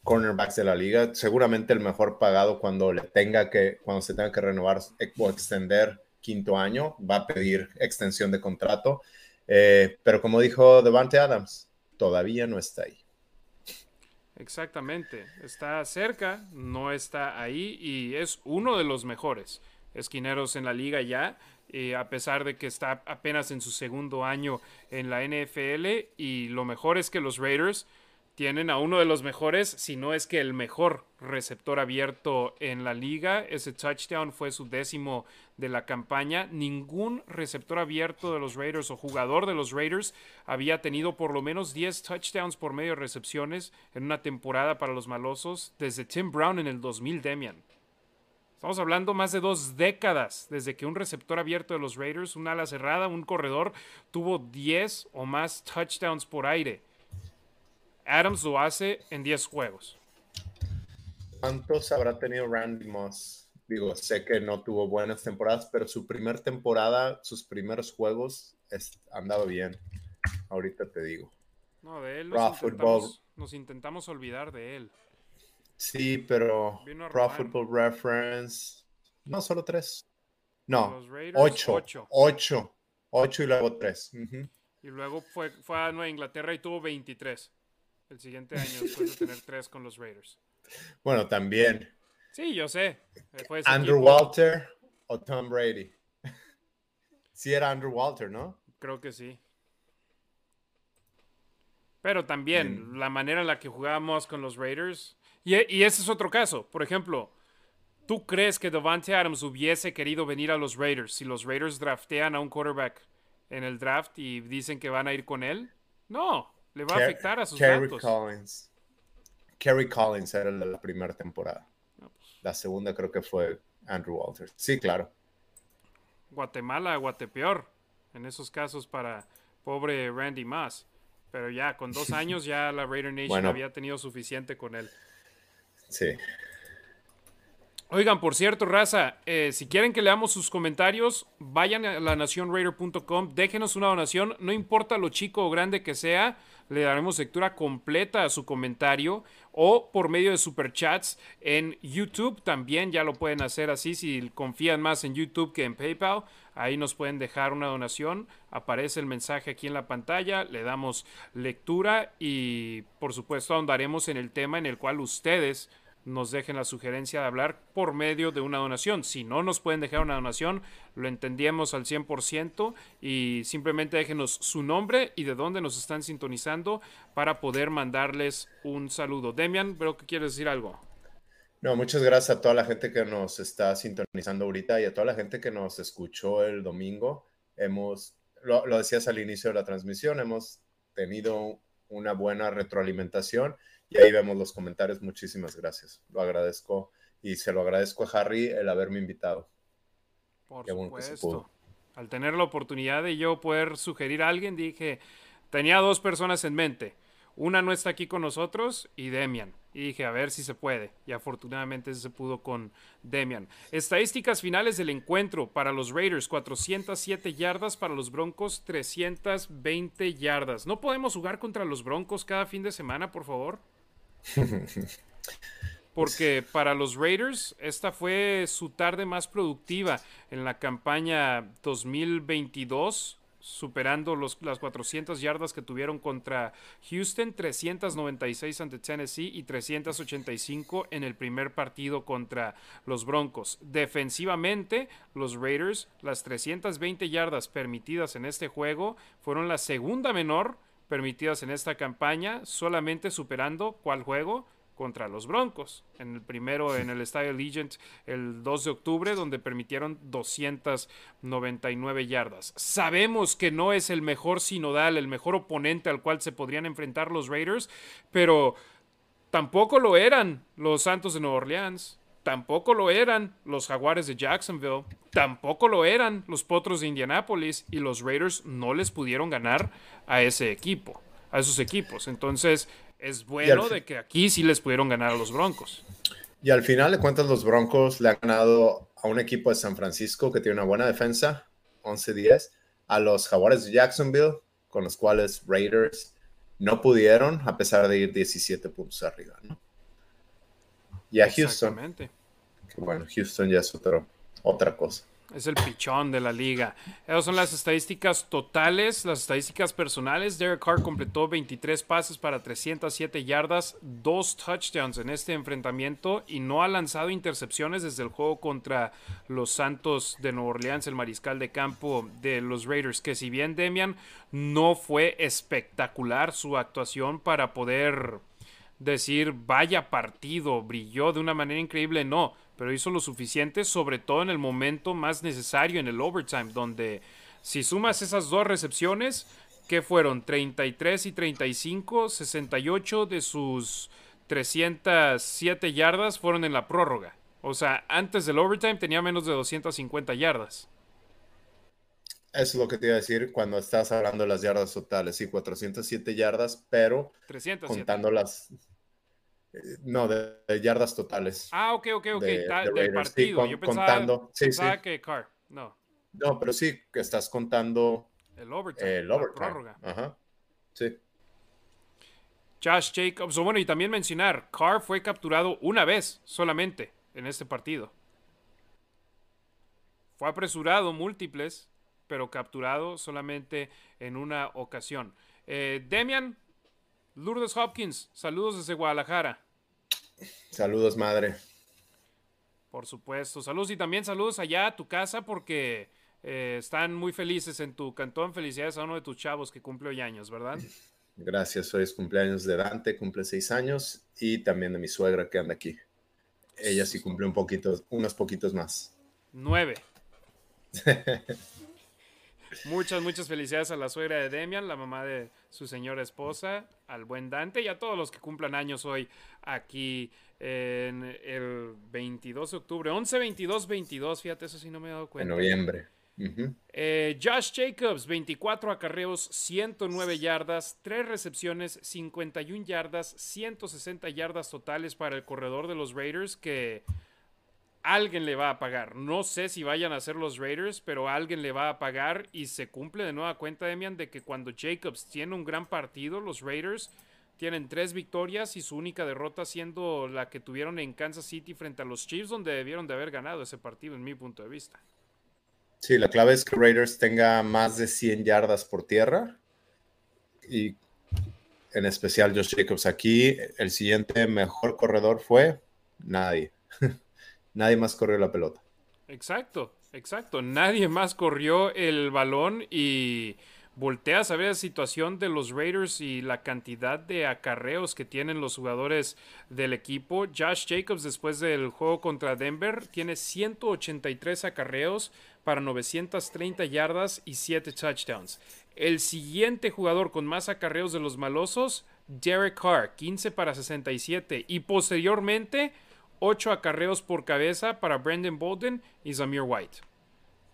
cornerbacks de la liga, seguramente el mejor pagado cuando le tenga que, cuando se tenga que renovar o extender quinto año, va a pedir extensión de contrato. Eh, pero como dijo Devante Adams, todavía no está ahí. Exactamente, está cerca, no está ahí y es uno de los mejores esquineros en la liga ya, eh, a pesar de que está apenas en su segundo año en la NFL y lo mejor es que los Raiders tienen a uno de los mejores, si no es que el mejor receptor abierto en la liga. Ese touchdown fue su décimo de la campaña. Ningún receptor abierto de los Raiders o jugador de los Raiders había tenido por lo menos 10 touchdowns por medio de recepciones en una temporada para los malosos desde Tim Brown en el 2000, Demian. Estamos hablando más de dos décadas desde que un receptor abierto de los Raiders, un ala cerrada, un corredor, tuvo 10 o más touchdowns por aire. Adams lo hace en 10 juegos. ¿Cuántos habrá tenido Randy Moss? Digo, sé que no tuvo buenas temporadas, pero su primera temporada, sus primeros juegos, han andado bien. ahorita te digo. No, de él nos, intentamos, nos intentamos olvidar de él. Sí, pero Pro Football Reference. No, solo tres. No, ocho, ocho. Ocho. Ocho y luego tres. Y luego fue, fue a Nueva Inglaterra y tuvo 23 el siguiente año <laughs> después de tener tres con los Raiders. Bueno, también. Sí, yo sé. Andrew Walter o Tom Brady. <laughs> sí era Andrew Walter, ¿no? Creo que sí. Pero también mm. la manera en la que jugábamos con los Raiders. Y, y, ese es otro caso. Por ejemplo, ¿tú crees que Devante Adams hubiese querido venir a los Raiders si los Raiders draftean a un quarterback en el draft y dicen que van a ir con él? No, le va a afectar a sus Kerry Collins. Kerry Collins era la, la primera temporada. Pues. La segunda creo que fue Andrew Walters. Sí, claro. Guatemala, Guatepeor, en esos casos para pobre Randy Moss. Pero ya, con dos <laughs> años ya la Raider Nation había tenido suficiente con él. Sí. Oigan, por cierto, raza, eh, si quieren que leamos sus comentarios, vayan a la nacionraider.com, déjenos una donación, no importa lo chico o grande que sea, le daremos lectura completa a su comentario o por medio de superchats en YouTube también ya lo pueden hacer así si confían más en YouTube que en PayPal. Ahí nos pueden dejar una donación, aparece el mensaje aquí en la pantalla, le damos lectura y por supuesto ahondaremos en el tema en el cual ustedes nos dejen la sugerencia de hablar por medio de una donación. Si no nos pueden dejar una donación, lo entendíamos al 100% y simplemente déjenos su nombre y de dónde nos están sintonizando para poder mandarles un saludo. Demian, veo que quieres decir algo. No, muchas gracias a toda la gente que nos está sintonizando ahorita y a toda la gente que nos escuchó el domingo. Hemos, lo, lo decías al inicio de la transmisión, hemos tenido una buena retroalimentación y ahí vemos los comentarios. Muchísimas gracias. Lo agradezco y se lo agradezco a Harry el haberme invitado. Por supuesto. Al tener la oportunidad de yo poder sugerir a alguien, dije, tenía dos personas en mente. Una no está aquí con nosotros y Demian. Y dije, a ver si se puede. Y afortunadamente se pudo con Demian. Estadísticas finales del encuentro para los Raiders, 407 yardas, para los Broncos, 320 yardas. ¿No podemos jugar contra los Broncos cada fin de semana, por favor? <laughs> Porque para los Raiders esta fue su tarde más productiva en la campaña 2022, superando los, las 400 yardas que tuvieron contra Houston, 396 ante Tennessee y 385 en el primer partido contra los Broncos. Defensivamente, los Raiders, las 320 yardas permitidas en este juego fueron la segunda menor permitidas en esta campaña, solamente superando cuál juego contra los Broncos. En el primero en el Estadio Legend el 2 de octubre, donde permitieron 299 yardas. Sabemos que no es el mejor sinodal, el mejor oponente al cual se podrían enfrentar los Raiders, pero tampoco lo eran los Santos de Nueva Orleans. Tampoco lo eran los Jaguares de Jacksonville, tampoco lo eran los Potros de Indianápolis y los Raiders no les pudieron ganar a ese equipo, a esos equipos. Entonces, es bueno de que aquí sí les pudieron ganar a los Broncos. Y al final de cuentas, los Broncos le han ganado a un equipo de San Francisco que tiene una buena defensa, 11-10, a los Jaguares de Jacksonville, con los cuales Raiders no pudieron, a pesar de ir 17 puntos arriba. ¿no? Y a Houston. bueno, Houston ya es otra cosa. Es el pichón de la liga. Esas son las estadísticas totales, las estadísticas personales. Derek Carr completó 23 pases para 307 yardas, dos touchdowns en este enfrentamiento y no ha lanzado intercepciones desde el juego contra los Santos de Nueva Orleans, el mariscal de campo de los Raiders. Que si bien Demian no fue espectacular su actuación para poder decir vaya partido, brilló de una manera increíble, no, pero hizo lo suficiente, sobre todo en el momento más necesario, en el overtime, donde si sumas esas dos recepciones, que fueron 33 y 35, 68 de sus 307 yardas fueron en la prórroga. O sea, antes del overtime tenía menos de 250 yardas. Eso es lo que te iba a decir cuando estás hablando de las yardas totales. Sí, 407 yardas, pero contando las. Eh, no, de, yardas totales. Ah, ok, ok, ok. del partido. Yo pensaba, contando. Sí, pensaba que No. No, pero sí, que estás contando el overtime. El overtime. La prórroga. Ajá. Sí. Josh Jacobs, bueno, y también mencionar, Carr fue capturado una vez solamente en este partido. Fue apresurado múltiples, pero capturado solamente en una ocasión. Eh, Demian, Lourdes Hopkins, saludos desde Guadalajara. Saludos, madre. Por supuesto, saludos y también saludos allá a tu casa porque eh, están muy felices en tu cantón. Felicidades a uno de tus chavos que cumple hoy años, ¿verdad? Gracias, hoy es cumpleaños de Dante, cumple seis años, y también de mi suegra que anda aquí. Ella sí cumple un poquito, unos poquitos más. Nueve. <laughs> muchas, muchas felicidades a la suegra de Demian, la mamá de su señora esposa, al buen Dante y a todos los que cumplan años hoy aquí en el 22 de octubre. 11, 22, 22, fíjate, eso sí no me he dado cuenta. En noviembre. Eh, Josh Jacobs, 24 acarreos, 109 yardas, 3 recepciones, 51 yardas, 160 yardas totales para el corredor de los Raiders que alguien le va a pagar. No sé si vayan a ser los Raiders, pero alguien le va a pagar y se cumple de nueva cuenta, Demian, de que cuando Jacobs tiene un gran partido, los Raiders tienen tres victorias y su única derrota siendo la que tuvieron en Kansas City frente a los Chiefs, donde debieron de haber ganado ese partido, en mi punto de vista. Sí, la clave es que Raiders tenga más de 100 yardas por tierra y en especial Josh Jacobs. Aquí el siguiente mejor corredor fue nadie. <laughs> nadie más corrió la pelota. Exacto, exacto. Nadie más corrió el balón y volteas a ver la situación de los Raiders y la cantidad de acarreos que tienen los jugadores del equipo. Josh Jacobs después del juego contra Denver tiene 183 acarreos para 930 yardas y 7 touchdowns. El siguiente jugador con más acarreos de los malosos, Derek Carr, 15 para 67 y posteriormente 8 acarreos por cabeza para Brandon Bolden y Zamir White.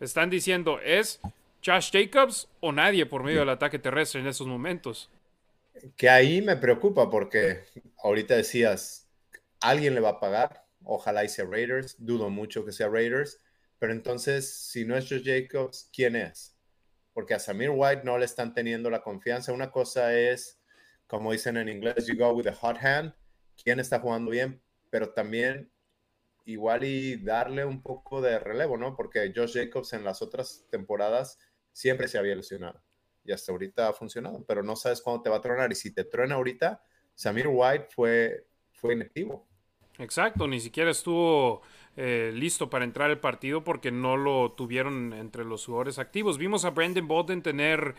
Están diciendo, ¿es Josh Jacobs o nadie por medio del ataque terrestre en esos momentos? Que ahí me preocupa porque ahorita decías, alguien le va a pagar, ojalá sea Raiders, dudo mucho que sea Raiders, pero entonces, si no es Josh Jacobs, ¿quién es? Porque a Samir White no le están teniendo la confianza. Una cosa es, como dicen en inglés, you go with a hot hand. ¿Quién está jugando bien? Pero también igual y darle un poco de relevo, ¿no? Porque Josh Jacobs en las otras temporadas siempre se había lesionado. Y hasta ahorita ha funcionado, pero no sabes cuándo te va a tronar. Y si te truena ahorita, Samir White fue, fue inactivo. Exacto, ni siquiera estuvo eh, listo para entrar al partido porque no lo tuvieron entre los jugadores activos. Vimos a Brandon Bolden tener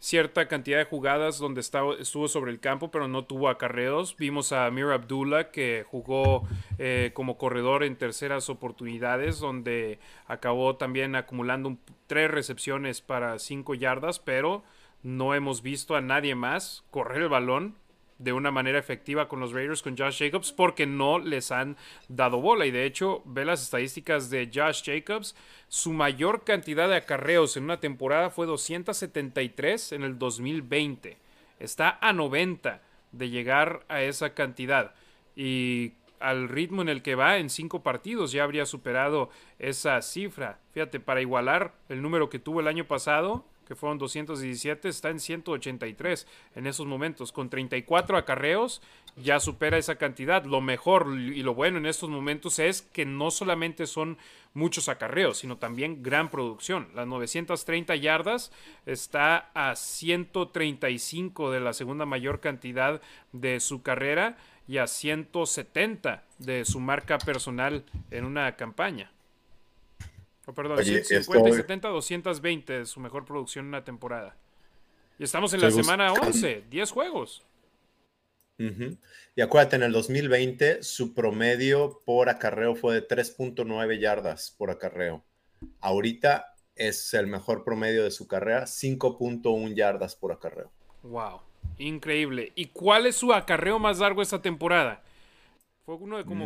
cierta cantidad de jugadas donde estaba, estuvo sobre el campo, pero no tuvo acarreos. Vimos a Mir Abdullah que jugó eh, como corredor en terceras oportunidades, donde acabó también acumulando tres recepciones para cinco yardas, pero no hemos visto a nadie más correr el balón de una manera efectiva con los Raiders, con Josh Jacobs, porque no les han dado bola. Y de hecho, ve las estadísticas de Josh Jacobs. Su mayor cantidad de acarreos en una temporada fue 273 en el 2020. Está a 90 de llegar a esa cantidad. Y al ritmo en el que va en cinco partidos ya habría superado esa cifra. Fíjate, para igualar el número que tuvo el año pasado, que fueron 217, está en 183 en esos momentos. Con 34 acarreos ya supera esa cantidad. Lo mejor y lo bueno en estos momentos es que no solamente son muchos acarreos, sino también gran producción. Las 930 yardas está a 135 de la segunda mayor cantidad de su carrera y a 170 de su marca personal en una campaña. Oh, perdón, 150 y 70, 220 es su mejor producción en una temporada. Y estamos en la semana 11, 10 juegos. Y acuérdate, en el 2020 su promedio por acarreo fue de 3.9 yardas por acarreo. Ahorita es el mejor promedio de su carrera, 5.1 yardas por acarreo. Wow, increíble. ¿Y cuál es su acarreo más largo esta temporada? Fue uno de como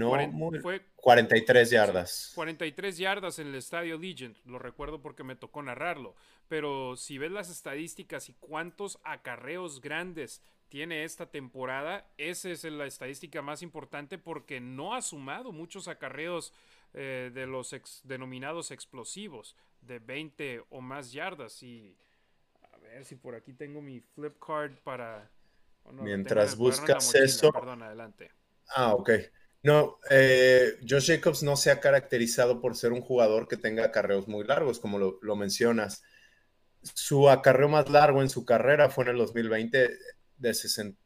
43 yardas. 43 yardas en el estadio Legion, lo recuerdo porque me tocó narrarlo. Pero si ves las estadísticas y cuántos acarreos grandes tiene esta temporada, esa es la estadística más importante porque no ha sumado muchos acarreos eh, de los denominados explosivos de 20 o más yardas. Y ver si por aquí tengo mi flip card para. Mientras buscas eso. Perdón, adelante. Ah, ok. No, eh, Josh Jacobs no se ha caracterizado por ser un jugador que tenga acarreos muy largos, como lo, mencionas. Su acarreo más largo en su carrera fue en el 2020 de 60,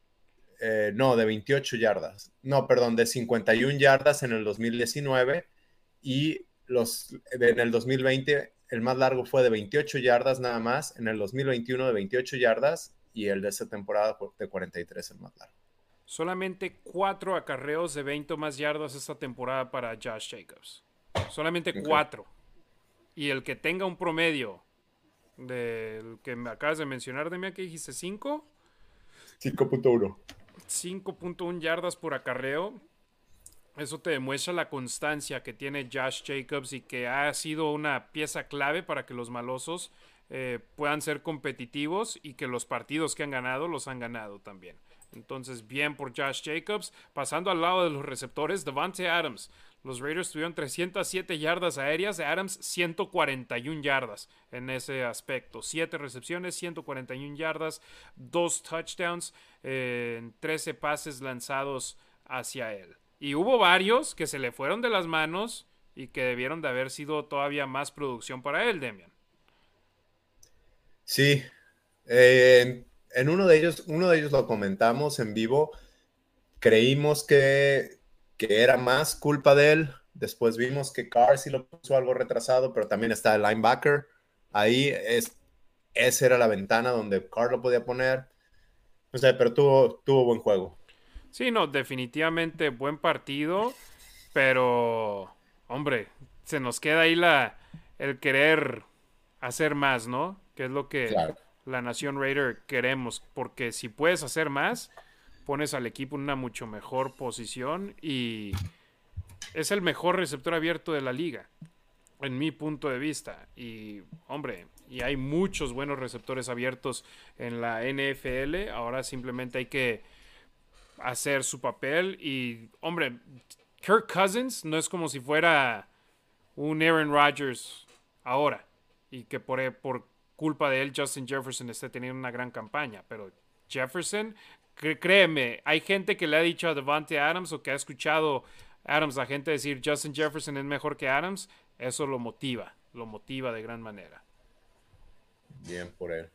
eh, no, de 28 yardas. No, perdón, de 51 yardas en el 2019 y los, en el 2020 el más largo fue de 28 yardas nada más, en el 2021 de 28 yardas y el de esa temporada de 43 el más largo. Solamente cuatro acarreos de 20 más yardas esta temporada para Josh Jacobs. Solamente cuatro. Y el que tenga un promedio del que me acabas de mencionar, de mí que dijiste 5. 5.1. 5.1 yardas por acarreo. Eso te demuestra la constancia que tiene Josh Jacobs y que ha sido una pieza clave para que los malosos eh, puedan ser competitivos y que los partidos que han ganado los han ganado también. Entonces, bien por Josh Jacobs. Pasando al lado de los receptores, Devante Adams. Los Raiders tuvieron 307 yardas aéreas, Adams 141 yardas en ese aspecto. 7 recepciones, 141 yardas, 2 touchdowns, eh, 13 pases lanzados hacia él. Y hubo varios que se le fueron de las manos y que debieron de haber sido todavía más producción para él, Demian. Sí, eh, en uno de ellos, uno de ellos lo comentamos en vivo, creímos que, era más culpa de él, después vimos que Carr sí lo puso algo retrasado, pero también está el linebacker, ahí es, esa era la ventana donde Carr lo podía poner, no sé, pero tuvo, tuvo buen juego. Sí, no, definitivamente buen partido, pero, hombre, se nos queda ahí la, el querer hacer más, ¿no? Que es lo que la Nación Raider queremos, porque si puedes hacer más, pones al equipo en una mucho mejor posición y es el mejor receptor abierto de la liga, en mi punto de vista. Y, hombre, y hay muchos buenos receptores abiertos en la NFL, ahora simplemente hay que hacer su papel y, hombre, Kirk Cousins no es como si fuera un Aaron Rodgers ahora y que por, por culpa de él Justin Jefferson esté teniendo una gran campaña, pero Jefferson, créeme, hay gente que le ha dicho a Devante Adams o que ha escuchado Adams, la gente decir Justin Jefferson es mejor que Adams, eso lo motiva, lo motiva de gran manera. Bien por él.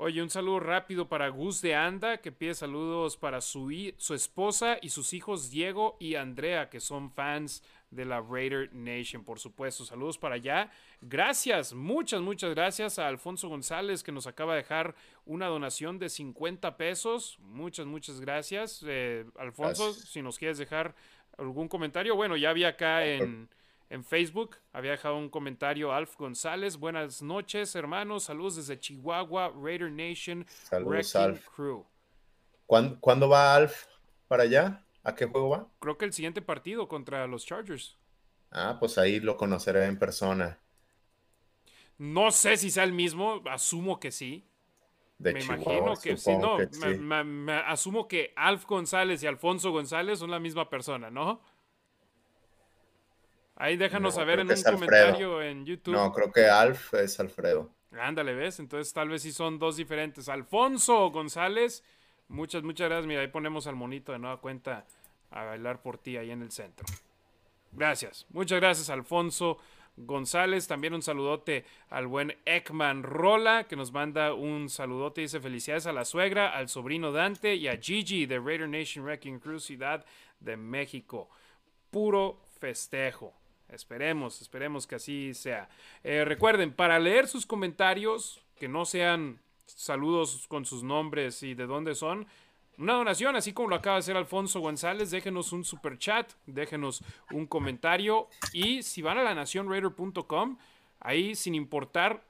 Oye, un saludo rápido para Gus de Anda, que pide saludos para su, su esposa y sus hijos Diego y Andrea, que son fans de la Raider Nation, por supuesto. Saludos para allá. Gracias, muchas, muchas gracias a Alfonso González que nos acaba de dejar una donación de 50 pesos. Muchas, muchas gracias. Eh, Alfonso, si nos quieres dejar algún comentario. Bueno, ya había acá en, en Facebook, había dejado un comentario Alf González. Buenas noches, hermanos. Saludos desde Chihuahua, Raider Nation, Saludos, Alf. Crew. ¿Cuándo va Alf para allá? ¿A qué juego va? Creo que el siguiente partido contra los Chargers. Ah, pues ahí lo conoceré en persona. No sé si sea el mismo, asumo que sí. me imagino que sí, no, Me, asumo que Alf González y Alfonso González son la misma persona, ¿no? Ahí déjanos saber en un comentario en YouTube. No, creo que Alf es Alfredo. Ándale, ¿ves? Entonces tal vez sí son dos diferentes. Alfonso González, muchas, muchas gracias. Mira, ahí ponemos al monito de nueva cuenta a bailar por ti ahí en el centro. Gracias. Muchas gracias, Alfonso González. También un saludote al buen Ekman Rola, que nos manda un saludote. Dice felicidades a la suegra, al sobrino Dante y a Gigi de Raider Nation Wrecking Crew Ciudad de México. Puro festejo. Esperemos, esperemos que así sea. Eh, recuerden, para leer sus comentarios, que no sean saludos con sus nombres y de dónde son, una donación, así como lo acaba de hacer Alfonso González, déjenos un super chat, déjenos un comentario y si van a la nacionraider.com, ahí sin importar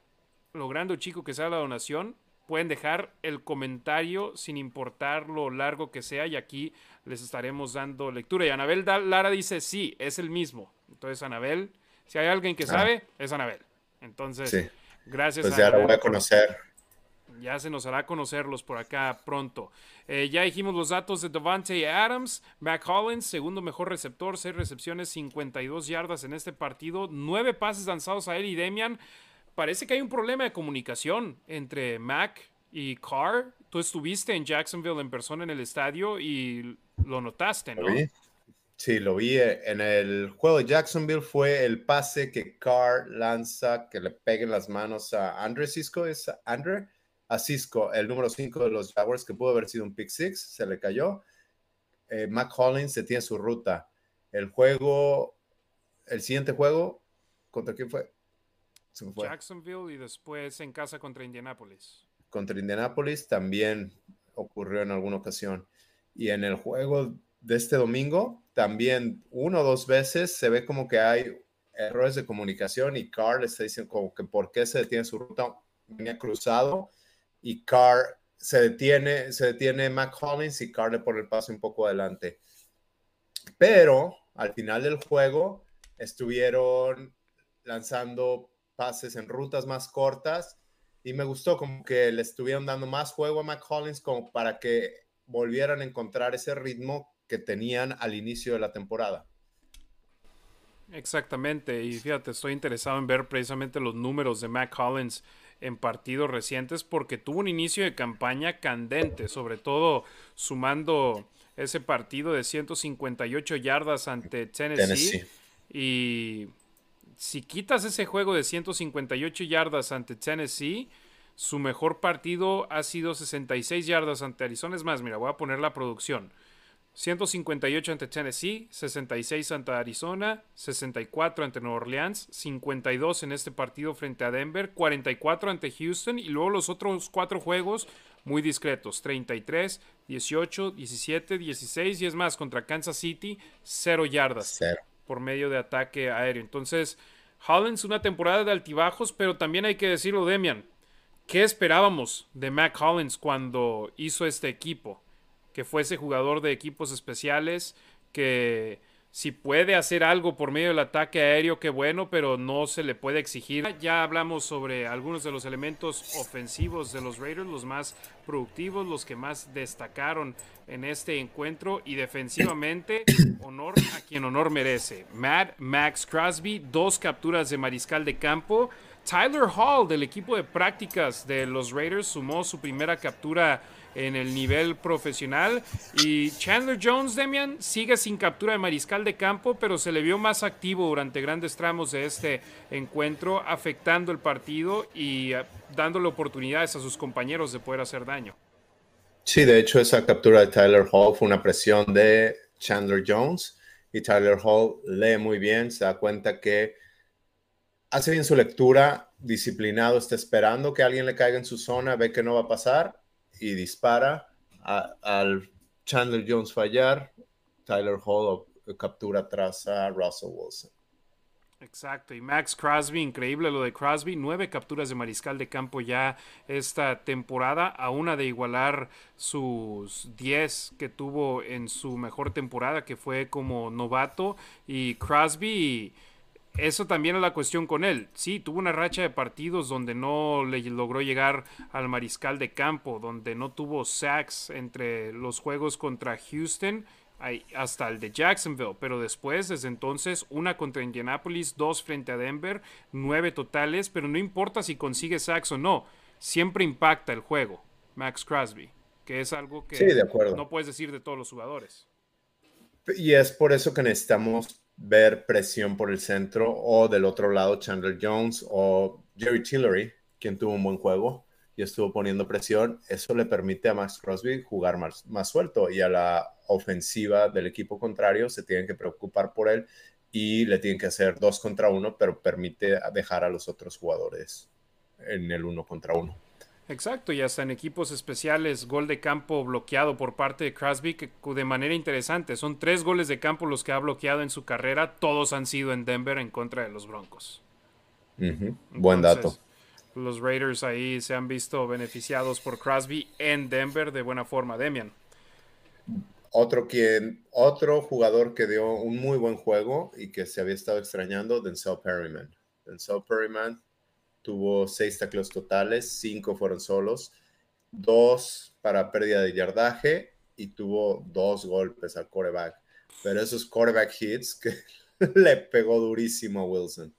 lo grande o chico que sea la donación, pueden dejar el comentario sin importar lo largo que sea y aquí les estaremos dando lectura. Y Anabel Lara dice, sí, es el mismo. Entonces, Anabel, si hay alguien que ah. sabe, es Anabel. Entonces, gracias. Pues ya lo voy a conocer. Ya se nos hará conocerlos por acá pronto. Eh, ya dijimos los datos de Devante Adams. Mac Hollins, segundo mejor receptor, 6 recepciones, 52 yardas en este partido. 9 pases lanzados a él y Demian. parece que hay un problema de comunicación entre Mac y Carr. Tú estuviste en Jacksonville en persona en el estadio y lo notaste, ¿no? Sí, lo vi eh, en el juego de Jacksonville. Fue el pase que Carr lanza, que le peguen las manos a Andre Cisco. ¿Es Andre? A Cisco, el número 5 de los Jaguars, que pudo haber sido un pick six, se le cayó. Eh, Mac Hollins se tiene su ruta. El juego, el siguiente juego, ¿contra quién fue? Jacksonville y después en casa contra Indianapolis. Contra Indianapolis también ocurrió en alguna ocasión. Y en el juego de este domingo, también uno o dos veces se ve como que hay errores de comunicación y Carr le está diciendo como que por qué se detiene su ruta, venía cruzado y Carr se detiene, se detiene Mac Collins y Carr le pone el paso un poco adelante. Pero al final del juego estuvieron lanzando pases en rutas más cortas y me gustó como que le estuvieron dando más juego a Mac Collins como para que volvieran a encontrar ese ritmo que tenían al inicio de la temporada. Exactamente, y fíjate, estoy interesado en ver precisamente los números de Mac Collins en partidos recientes porque tuvo un inicio de campaña candente, sobre todo sumando ese partido de 158 yardas ante Tennessee. Y si quitas ese juego de 158 yardas ante Tennessee, su mejor partido ha sido 66 yardas ante Arizona. Es más, mira, voy a poner la producción. 158 ante Tennessee, 66 ante Arizona, 64 ante Nueva Orleans, 52 en este partido frente a Denver, 44 ante Houston y luego los otros cuatro juegos muy discretos, 33, 18, 17, 16 y es más, contra Kansas City, 0 yardas por medio de ataque aéreo. Entonces, Hollins una temporada de altibajos, pero también hay que decirlo, Demian, ¿qué esperábamos de Mac Hollins cuando hizo este equipo? Que fuese jugador de equipos especiales, que si puede hacer algo por medio del ataque aéreo, qué bueno, pero no se le puede exigir. Ya hablamos sobre algunos de los elementos ofensivos de los Raiders, los más productivos, los que más destacaron en este encuentro y defensivamente, <coughs> honor a quien honor merece. Matt Max Crosby, dos capturas de mariscal de campo. Tyler Hall del equipo de prácticas de los Raiders sumó su primera captura en el nivel profesional. Y Chandler Jones, Demian, sigue sin captura de mariscal de campo, pero se le vio más activo durante grandes tramos de este encuentro, afectando el partido y eh, dándole oportunidades a sus compañeros de poder hacer daño. Sí, de hecho esa captura de Tyler Hall fue una presión de Chandler Jones y Tyler Hall lee muy bien, se da cuenta que hace bien su lectura, disciplinado, está esperando que alguien le caiga en su zona, ve que no va a pasar y dispara al Chandler Jones fallar, Tyler Hall captura atrás a Russell Wilson. Exacto, y Max Crosby, increíble lo de Crosby, nueve capturas de mariscal de campo ya esta temporada, a una de igualar sus diez que tuvo en su mejor temporada, que fue como novato, y Crosby eso también es la cuestión con él. Sí, tuvo una racha de partidos donde no le logró llegar al mariscal de campo, donde no tuvo sacks entre los juegos contra Houston hasta el de Jacksonville, pero después, desde entonces, una contra Indianapolis, dos frente a Denver, nueve totales, pero no importa si consigue sacks o no, siempre impacta el juego, Max Crosby, que es algo que no puedes decir de todos los jugadores. Y es por eso que necesitamos ver presión por el centro o del otro lado Chandler Jones o Jerry Tillery, quien tuvo un buen juego y estuvo poniendo presión, eso le permite a Max Crosby jugar más, más suelto y a la ofensiva del equipo contrario se tienen que preocupar por él y le tienen que hacer dos contra uno, pero permite dejar a los otros jugadores en el uno contra uno. Exacto, y hasta en equipos especiales, gol de campo bloqueado por parte de Crosby, que de manera interesante, son tres goles de campo los que ha bloqueado en su carrera, todos han sido en Denver en contra de los Broncos. Buen dato. Los Raiders ahí se han visto beneficiados por Crosby en Denver de buena forma, Demian. Otro, quien, otro jugador que dio un muy buen juego y que se había estado extrañando, Denzel Perryman. Denzel Perryman tuvo seis tacleos totales, cinco fueron solos, dos para pérdida de yardaje y tuvo dos golpes al quarterback. Pero esos quarterback hits que <laughs> le pegó durísimo a Wilson.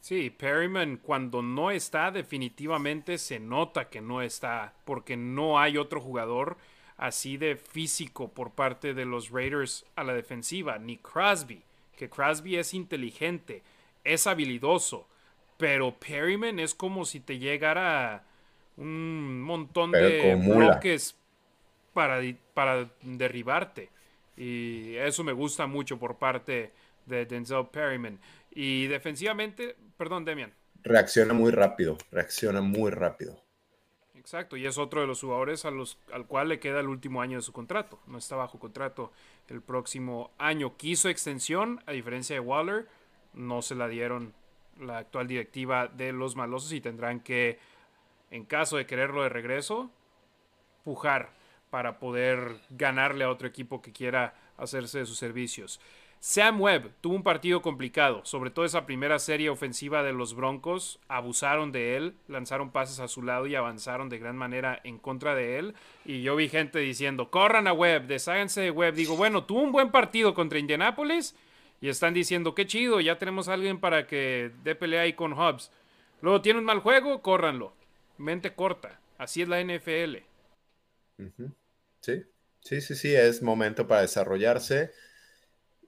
Sí, Perryman cuando no está definitivamente se nota que no está porque no hay otro jugador así de físico por parte de los Raiders a la defensiva, ni Crosby, que Crosby es inteligente, es habilidoso, pero Perryman es como si te llegara un montón de bloques para, para derribarte. Y eso me gusta mucho por parte de Denzel Perryman. Y defensivamente, perdón, Demian. Reacciona muy rápido, reacciona muy rápido. Exacto, y es otro de los jugadores a los, al cual le queda el último año de su contrato. No está bajo contrato el próximo año. Quiso extensión, a diferencia de Waller, no se la dieron la actual directiva de los malosos y tendrán que, en caso de quererlo de regreso, pujar para poder ganarle a otro equipo que quiera hacerse de sus servicios. Sam Webb tuvo un partido complicado, sobre todo esa primera serie ofensiva de los Broncos, abusaron de él, lanzaron pases a su lado y avanzaron de gran manera en contra de él. Y yo vi gente diciendo, corran a Webb, desháganse de Webb. Digo, bueno, tuvo un buen partido contra Indianapolis y están diciendo, qué chido, ya tenemos a alguien para que dé pelea ahí con Hobbs. Luego tiene un mal juego, córranlo. Mente corta, así es la NFL. Sí, sí, sí, sí, es momento para desarrollarse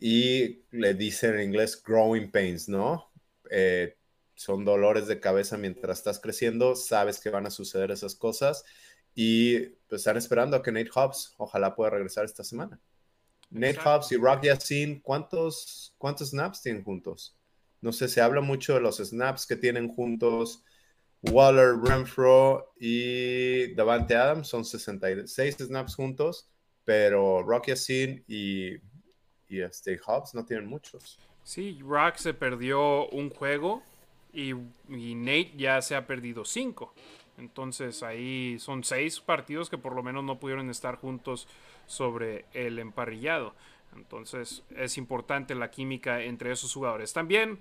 y le dicen en inglés growing pains, ¿no? Eh, son dolores de cabeza mientras estás creciendo, sabes que van a suceder esas cosas y pues están esperando a que Nate Hobbs ojalá pueda regresar esta semana. Nate Hobbs y Rock Yassin, ¿cuántos, ¿cuántos snaps tienen juntos? No sé, se habla mucho de los snaps que tienen juntos. Waller, Renfro y Davante Adams son 66 snaps juntos, pero Rock Yassin y y este Hobbs no tienen muchos. Sí, Rock se perdió un juego y, Nate ya se ha perdido cinco. Entonces ahí son seis partidos que por lo menos no pudieron estar juntos sobre el emparrillado. Entonces es importante la química entre esos jugadores. También,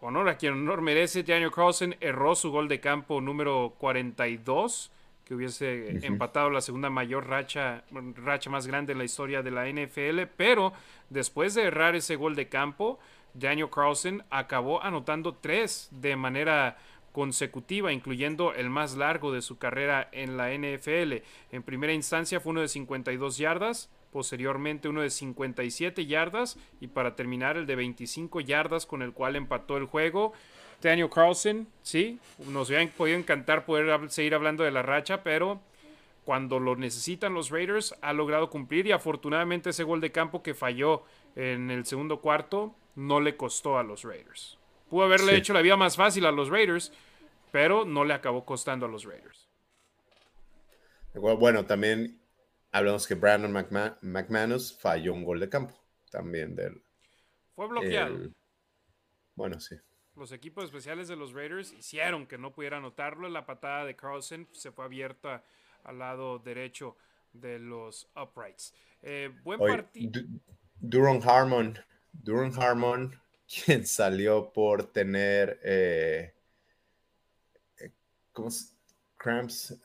honor a quien honor merece, Daniel Carlson erró su gol de campo número 42 que hubiese empatado la segunda mayor racha, racha más grande en la historia de la NFL, pero después de errar ese gol de campo, Daniel Carlson acabó anotando tres de manera consecutiva, incluyendo el más largo de su carrera en la NFL. En primera instancia fue uno de 52 yardas, posteriormente uno de 57 yardas y para terminar el de 25 yardas con el cual empató el juego. Daniel Carlson, sí, nos hubiera podido encantar poder seguir hablando de la racha, pero cuando lo necesitan los Raiders ha logrado cumplir y afortunadamente ese gol de campo que falló en el segundo cuarto no le costó a los Raiders. Pudo haberle hecho la vida más fácil a los Raiders, pero no le acabó costando a los Raiders. Bueno, también hablamos que Brandon McManus falló un gol de campo también del... Fue bloqueado. bueno, sí los equipos especiales de los Raiders hicieron que no pudiera anotarlo. La patada de Carlson se fue abierta al lado derecho de los uprights. Eh, buen partido. Duron Harmon, Duron Harmon, <laughs> quien salió por tener eh, eh, ¿cómo cramps,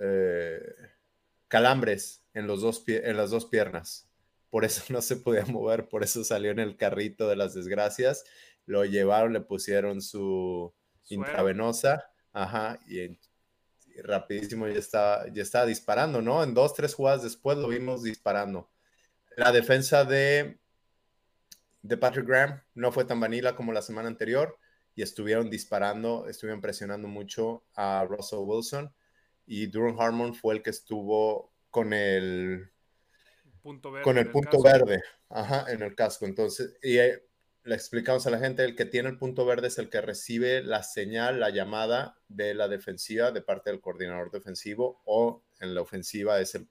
calambres en, los dos en las dos piernas. Por eso <laughs> no se podía mover, por eso salió en el carrito de las desgracias lo llevaron, le pusieron su intravenosa, ajá, y, rapidísimo ya estaba, ya estaba disparando, ¿no? En dos, tres jugadas después lo vimos disparando. La defensa de, de Patrick Graham no fue tan vanilla como la semana anterior y estuvieron disparando, estuvieron presionando mucho a Russell Wilson y Duran Harmon fue el que estuvo con el punto verde, con el punto verde, ajá, en el casco. Entonces, y eh, le explicamos a la gente, el que tiene el punto verde es el que recibe la señal, la llamada de la defensiva de parte del coordinador defensivo o en la ofensiva es el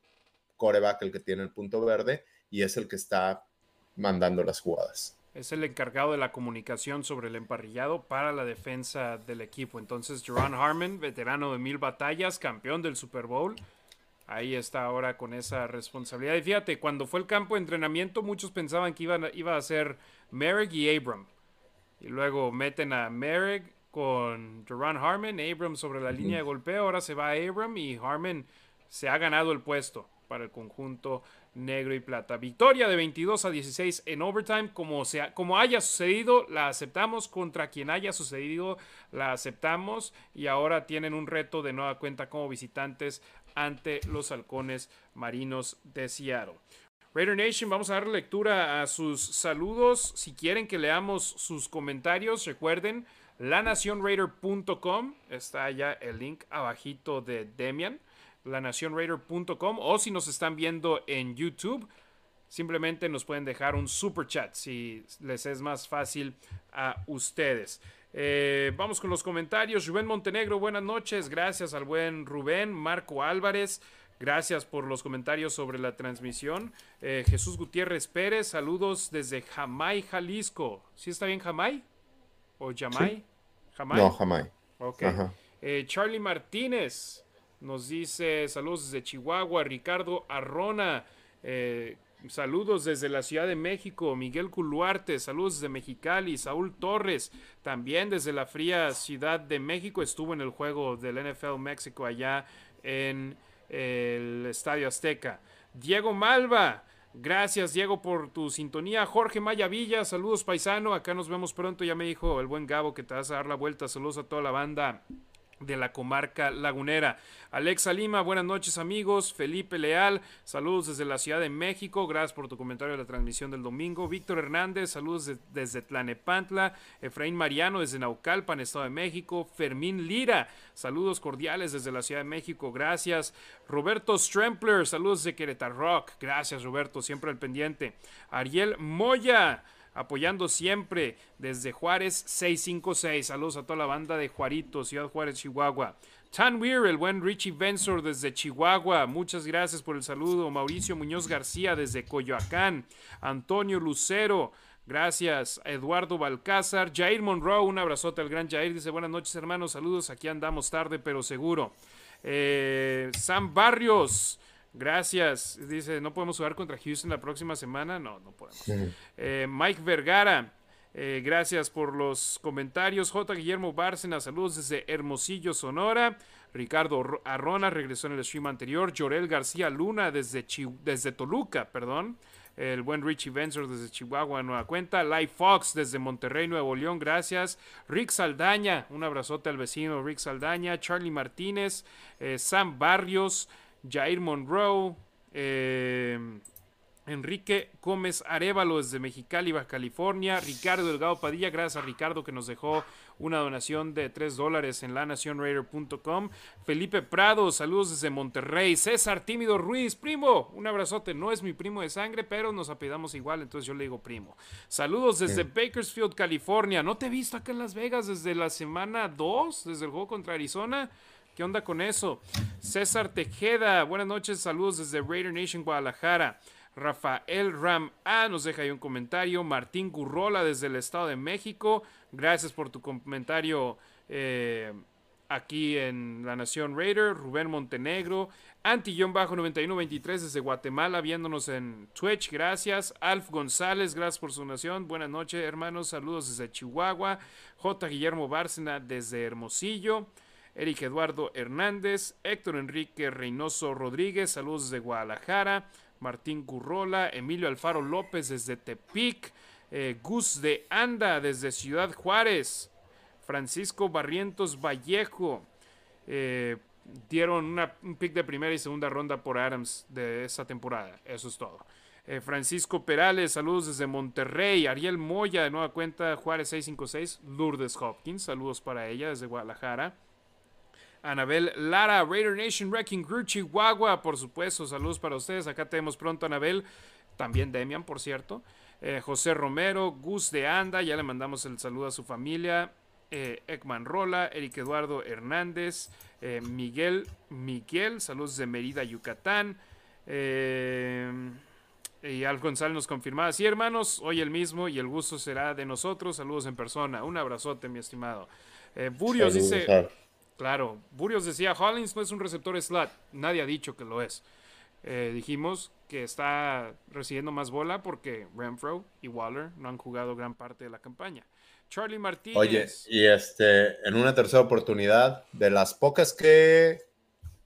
coreback el que tiene el punto verde y es el que está mandando las jugadas. Es el encargado de la comunicación sobre el emparrillado para la defensa del equipo. Entonces, Jerron Harmon, veterano de mil batallas, campeón del Super Bowl, ahí está ahora con esa responsabilidad. Y fíjate, cuando fue el campo de entrenamiento, muchos pensaban que iba, iba a ser Merrick y Abram. Y luego meten a Merrick con Duran Harmon, Abram sobre la línea de golpeo, ahora se va a Abram y Harmon se ha ganado el puesto. Para el conjunto negro y plata. Victoria de 22 a 16 en overtime. Como, sea, como haya sucedido, la aceptamos. Contra quien haya sucedido, la aceptamos. Y ahora tienen un reto de nueva cuenta como visitantes ante los halcones marinos de Seattle. Raider Nation, vamos a dar lectura a sus saludos. Si quieren que leamos sus comentarios, recuerden lanacionraider.com. Está ya el link abajito de Demian lanacionraider.com o si nos están viendo en YouTube, simplemente nos pueden dejar un super chat si les es más fácil a ustedes. Eh, vamos con los comentarios. Rubén Montenegro, buenas noches. Gracias al buen Rubén. Marco Álvarez, gracias por los comentarios sobre la transmisión. Eh, Jesús Gutiérrez Pérez, saludos desde Jamay, Jalisco. ¿Sí está bien Jamay? ¿O Jamay? ¿Jamay? No, Jamay. Ok. Eh, Charlie Martínez, nos dice saludos desde Chihuahua, Ricardo Arrona. Eh, saludos desde la Ciudad de México, Miguel Culuarte, saludos desde Mexicali, Saúl Torres, también desde la fría Ciudad de México, estuvo en el juego del NFL México allá en el Estadio Azteca. Diego Malva, gracias Diego por tu sintonía. Jorge Maya Villa, saludos paisano, acá nos vemos pronto, ya me dijo el buen Gabo que te vas a dar la vuelta, saludos a toda la banda de la comarca lagunera. Alexa Lima, buenas noches amigos. Felipe Leal, saludos desde la Ciudad de México. Gracias por tu comentario de la transmisión del domingo. Víctor Hernández, saludos desde Tlanepantla. Efraín Mariano desde Naucalpan, Estado de México. Fermín Lira, saludos cordiales desde la Ciudad de México. Gracias. Roberto Strempler, saludos de Querétaro. Gracias Roberto, siempre al pendiente. Ariel Moya apoyando siempre desde Juárez 656. Saludos a toda la banda de Juarito, Ciudad Juárez, Chihuahua. Tan Weir, el buen Richie Bensor desde Chihuahua. Muchas gracias por el saludo. Mauricio Muñoz García desde Coyoacán. Antonio Lucero. Gracias. Eduardo Balcázar. Jair Monroe, un abrazote al gran Jair. Dice buenas noches hermanos. Saludos. Aquí andamos tarde pero seguro. Eh, Sam Barrios. Gracias. Dice, ¿no podemos jugar contra Houston la próxima semana? No, no podemos. Eh, Mike Vergara, eh, gracias por los comentarios. J. Guillermo Bárcena, saludos desde Hermosillo, Sonora. Ricardo Arrona regresó en el stream anterior. Llorel García Luna desde, desde Toluca, perdón. El buen Richie Vencer desde Chihuahua, nueva cuenta. Live Fox desde Monterrey, Nuevo León, gracias. Rick Saldaña, un abrazote al vecino Rick Saldaña. Charlie Martínez, eh, Sam Barrios. Jair Monroe, eh, Enrique Gómez Arevalo desde Mexicali, Baja California, Ricardo Delgado Padilla, gracias a Ricardo que nos dejó una donación de 3 dólares en lanacionraider.com, Felipe Prado, saludos desde Monterrey, César Tímido Ruiz, primo, un abrazote, no es mi primo de sangre, pero nos apellidamos igual, entonces yo le digo primo. Saludos desde Bakersfield, California, no te he visto acá en Las Vegas desde la semana 2, desde el juego contra Arizona. ¿Qué onda con eso? César Tejeda, buenas noches, saludos desde Raider Nation Guadalajara. Rafael Ram A nos deja ahí un comentario. Martín Gurrola desde el Estado de México. Gracias por tu comentario eh, aquí en La Nación Raider. Rubén Montenegro. Anti-9123 desde Guatemala viéndonos en Twitch. Gracias. Alf González, gracias por su nación. Buenas noches, hermanos. Saludos desde Chihuahua. J. Guillermo Bárcena desde Hermosillo. Eric Eduardo Hernández, Héctor Enrique Reynoso Rodríguez, saludos desde Guadalajara, Martín Currola, Emilio Alfaro López desde Tepic, eh, Gus de Anda desde Ciudad Juárez, Francisco Barrientos Vallejo, eh, dieron un pick de primera y segunda ronda por Adams de esa temporada, eso es todo. Eh, Francisco Perales, saludos desde Monterrey. Ariel Moya, de nueva cuenta, Juárez 656. Lourdes Hopkins, saludos para ella desde Guadalajara. Anabel Lara, Raider Nation Wrecking Crew, Chihuahua, por supuesto, saludos para ustedes. Acá tenemos pronto a Anabel, también Demian, por cierto. Eh, José Romero, Gus de Anda, ya le mandamos el saludo a su familia. Eh, Ekman Rola, Eric Eduardo Hernández, eh, Miguel, Miguel, saludos de Mérida, Yucatán. y Alf González nos confirmaba, sí hermanos, hoy el mismo y el gusto será de nosotros, saludos en persona, un abrazote mi estimado. Burios dice, Claro, Burios decía, Hollins no es un receptor slot, nadie ha dicho que lo es. Eh, dijimos que está recibiendo más bola porque Renfro y Waller no han jugado gran parte de la campaña. Charlie Martínez. Oye, y este, en una tercera oportunidad, de las pocas que,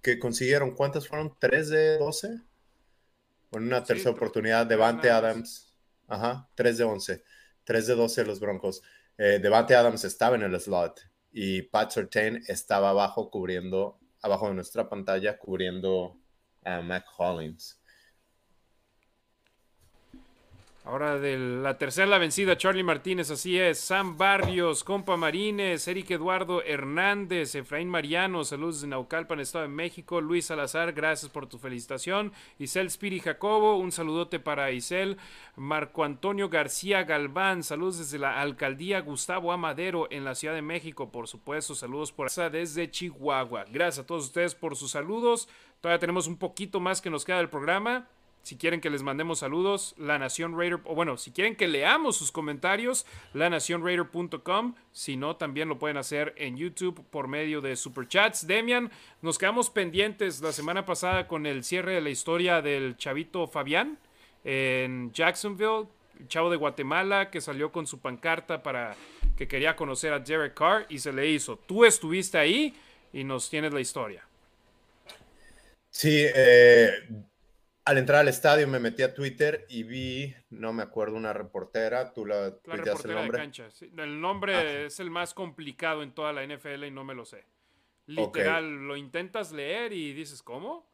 que consiguieron, ¿cuántas fueron? ¿Tres de 12? con una tercera oportunidad, Devante Adams. Ajá, 3 de 11. 3 de 12 los Broncos. Eh, Devante Adams estaba en el slot y Pat Surtain estaba abajo cubriendo, abajo de nuestra pantalla, cubriendo a Mac Hollins. Ahora de la tercera la vencida, Charlie Martínez, así es. Sam Barrios, Compa Marines, Eric Eduardo Hernández, Efraín Mariano, saludos de Naucalpan, Estado de México. Luis Salazar, gracias por tu felicitación. Isel Spiri Jacobo, un saludote para Isel. Marco Antonio García Galván, saludos desde la alcaldía Gustavo Amadero en la Ciudad de México, por supuesto. Saludos por esa desde Chihuahua. Gracias a todos ustedes por sus saludos. Todavía tenemos un poquito más que nos queda del programa. Si quieren que les mandemos saludos, La Nación Raider, o bueno, si quieren que leamos sus comentarios, lanacionraider.com. Si no, también lo pueden hacer en YouTube por medio de superchats. Demian, nos quedamos pendientes la semana pasada con el cierre de la historia del chavito Fabián en Jacksonville, chavo de Guatemala que salió con su pancarta para que quería conocer a Derek Carr y se le hizo. Tú estuviste ahí y nos tienes la historia. Sí, eh, al entrar al estadio me metí a Twitter y vi, no me acuerdo, una reportera, tú la, la reportera el nombre. De cancha. El nombre ah, es el más complicado en toda la NFL y no me lo sé. Literal, lo intentas leer y dices, ¿cómo?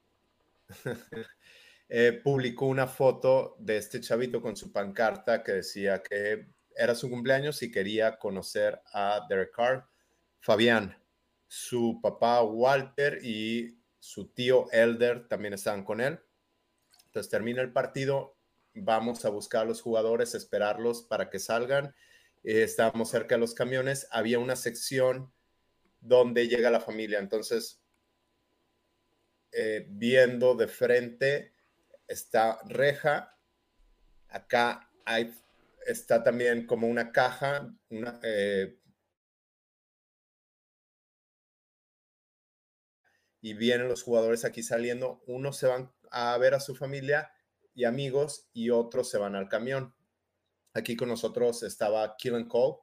<laughs> eh, publicó una foto de este chavito con su pancarta que decía que era su cumpleaños y quería conocer a Derek Carr. Fabián, su papá Walter y su tío Elder también estaban con él entonces termina el partido, vamos a buscar a los jugadores, esperarlos para que salgan. Eh, estábamos cerca de los camiones, había una sección donde llega la familia. Entonces, eh, viendo de frente, está reja. Acá está también como una caja, una, eh, y vienen los jugadores aquí saliendo. Unos se van a ver a su familia y amigos y otros se van al camión. Aquí con nosotros estaba Killen Cole.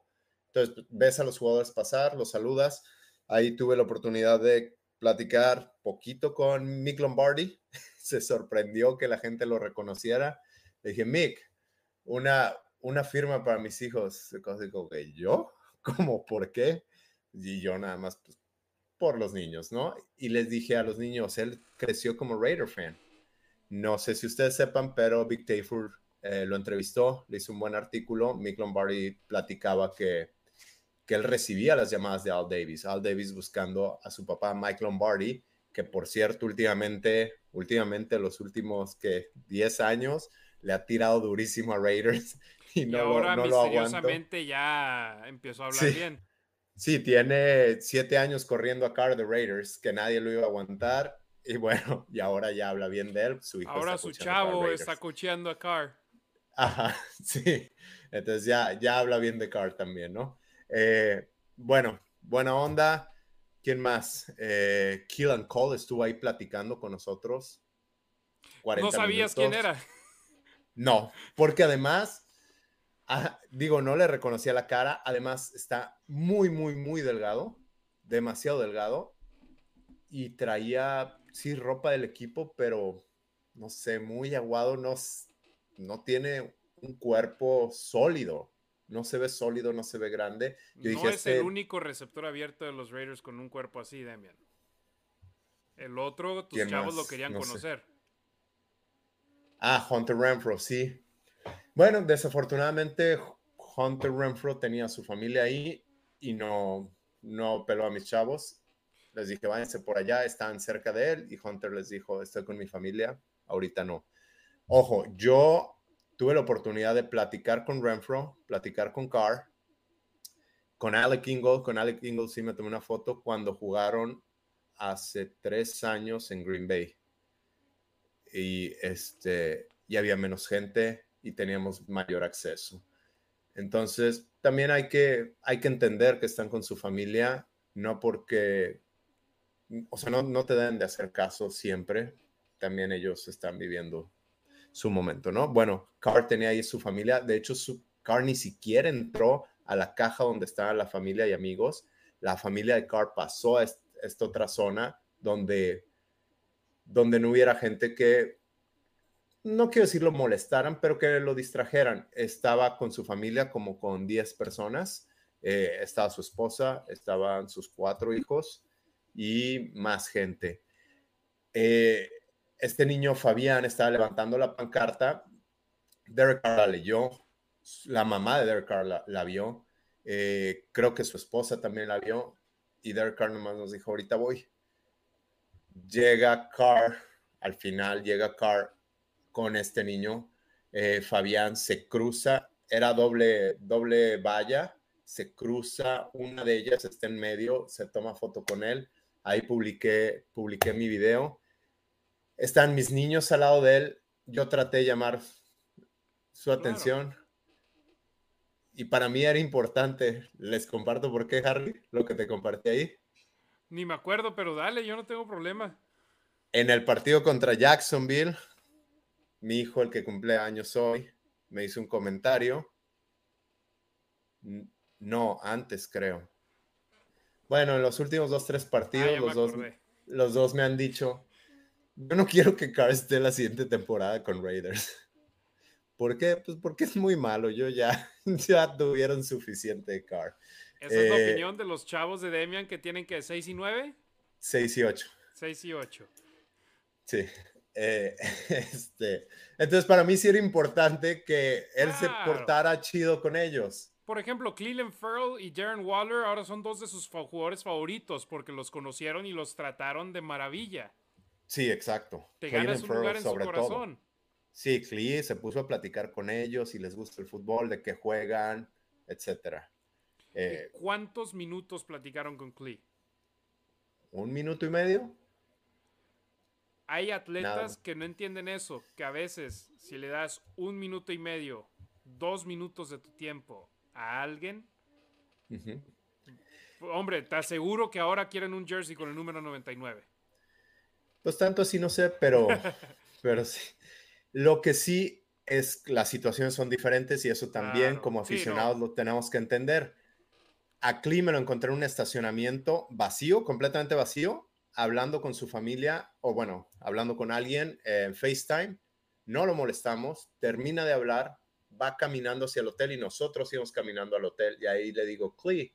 Entonces ves a los jugadores pasar, los saludas. Ahí tuve la oportunidad de platicar poquito con Mick Lombardi. <laughs> Se sorprendió que la gente lo reconociera. Le dije, Mick, una, una firma para mis hijos. Digo, ¿yo? ¿Cómo? ¿Por qué? Y yo nada más, pues, por los niños, ¿no? Y les dije a los niños, él creció como Raider fan. No sé si ustedes sepan, pero Big Tafur eh, lo entrevistó, le hizo un buen artículo. Mick Lombardi platicaba que, que él recibía las llamadas de Al Davis. Al Davis buscando a su papá Mike Lombardi, que por cierto, últimamente, últimamente los últimos que 10 años le ha tirado durísimo a Raiders <laughs> y, no, ahora no misteriosamente ya empezó a hablar bien. Sí, tiene siete años corriendo a car de Raiders, que nadie lo iba a aguantar y bueno, <laughs> y ahora ya habla bien de él. Su ahora su chavo está cocheando a Carr. Ajá, <laughs> sí. Entonces ya, ya habla bien de Carr también, ¿no? Eh, bueno, buena onda. ¿Quién más? Eh, Keelan Cole estuvo ahí platicando con nosotros. ¿No sabías quién era? No, porque además, ah, digo, no le reconocía la cara. Además, está muy, muy, muy delgado. Demasiado delgado. Y traía sí, ropa del equipo, pero no sé, muy aguado, no, no tiene un cuerpo sólido. No se ve sólido, no se ve grande. no es este el único receptor abierto de los Raiders con un cuerpo así, Damian. El otro, tus chavos lo querían conocer. Ah, Hunter Renfro, sí. Bueno, desafortunadamente Hunter Renfro tenía su familia ahí y no, no peló a mis chavos. Les dije, váyanse por allá, están cerca de él. Y Hunter les dijo, estoy con mi familia, ahorita no. Ojo, yo tuve la oportunidad de platicar con Renfro, platicar con Carr, con Alec Ingle. Con Alec Ingle sí me tomé una foto cuando jugaron hace tres años en Green Bay. Y, este, y había menos gente y teníamos mayor acceso. Entonces, también hay que, hay que entender que están con su familia, no porque o sea, no, te deben de hacer caso siempre. También ellos están viviendo su momento, ¿no? Bueno, Carr tenía ahí su familia. De hecho, su, Carr ni siquiera entró a la caja donde estaba la familia y amigos. La familia de Carr pasó a esta otra zona donde, donde no hubiera gente que, no quiero decir lo molestaran, pero que lo distrajeran. Estaba con su familia como con 10 personas, eh, estaba su esposa, estaban sus cuatro hijos y más gente. Eh, este niño Fabián estaba levantando la pancarta, Derek Carr la leyó, la mamá de Derek Carr la, vio, eh, creo que su esposa también la vio y Derek Carr nomás nos dijo, ahorita voy. Llega Carr, al final llega Carr con este niño. Eh, Fabián se cruza, era doble, doble valla, se cruza, una de ellas está en medio, se toma foto con él. Ahí publiqué, publiqué mi video. Están mis niños al lado de él. Yo traté de llamar su atención. Y para mí era importante. Les comparto por qué, Harry, lo que te compartí ahí. Ni me acuerdo, pero dale, yo no tengo problema. En el partido contra Jacksonville, mi hijo, el que cumple años hoy, me hizo un comentario. No, antes creo. Bueno, en los últimos dos, tres partidos, ah, los, dos, los dos me han dicho, yo no quiero que Carr esté la siguiente temporada con Raiders. <laughs> ¿Por qué? Pues porque es muy malo. Yo ya, <laughs> ya tuvieron suficiente de Carr. ¿Esa es la eh, opinión de los chavos de Demian que tienen que 6 y 9? 6 y 8. 6 y 8. Sí. Eh, <laughs> este, entonces, para mí sí era importante que él se portara chido con ellos. Por ejemplo, Cleveland Farrell y Darren Waller ahora son dos de sus jugadores favoritos porque los conocieron y los trataron de maravilla. Sí, exacto. Te ganas un lugar en su corazón. Sí, Clee se puso a platicar con ellos y les gusta el fútbol, de qué juegan, etcétera. Eh, ¿Cuántos minutos platicaron con Clee? ¿Un minuto y medio? Hay atletas que no entienden eso, que a veces si le das un minuto y medio, dos minutos de tu tiempo a alguien, hombre, te aseguro que ahora quieren un jersey con el número 99. Pues tanto así no sé, pero, <laughs> pero sí. Lo que sí es las situaciones son diferentes y eso también como aficionados lo tenemos que entender. A Clee me lo encontré en un estacionamiento vacío, completamente vacío, hablando con su familia o bueno, hablando con alguien en FaceTime, no lo molestamos, termina de hablar, va caminando hacia el hotel y nosotros íbamos caminando al hotel y ahí le digo, Clee,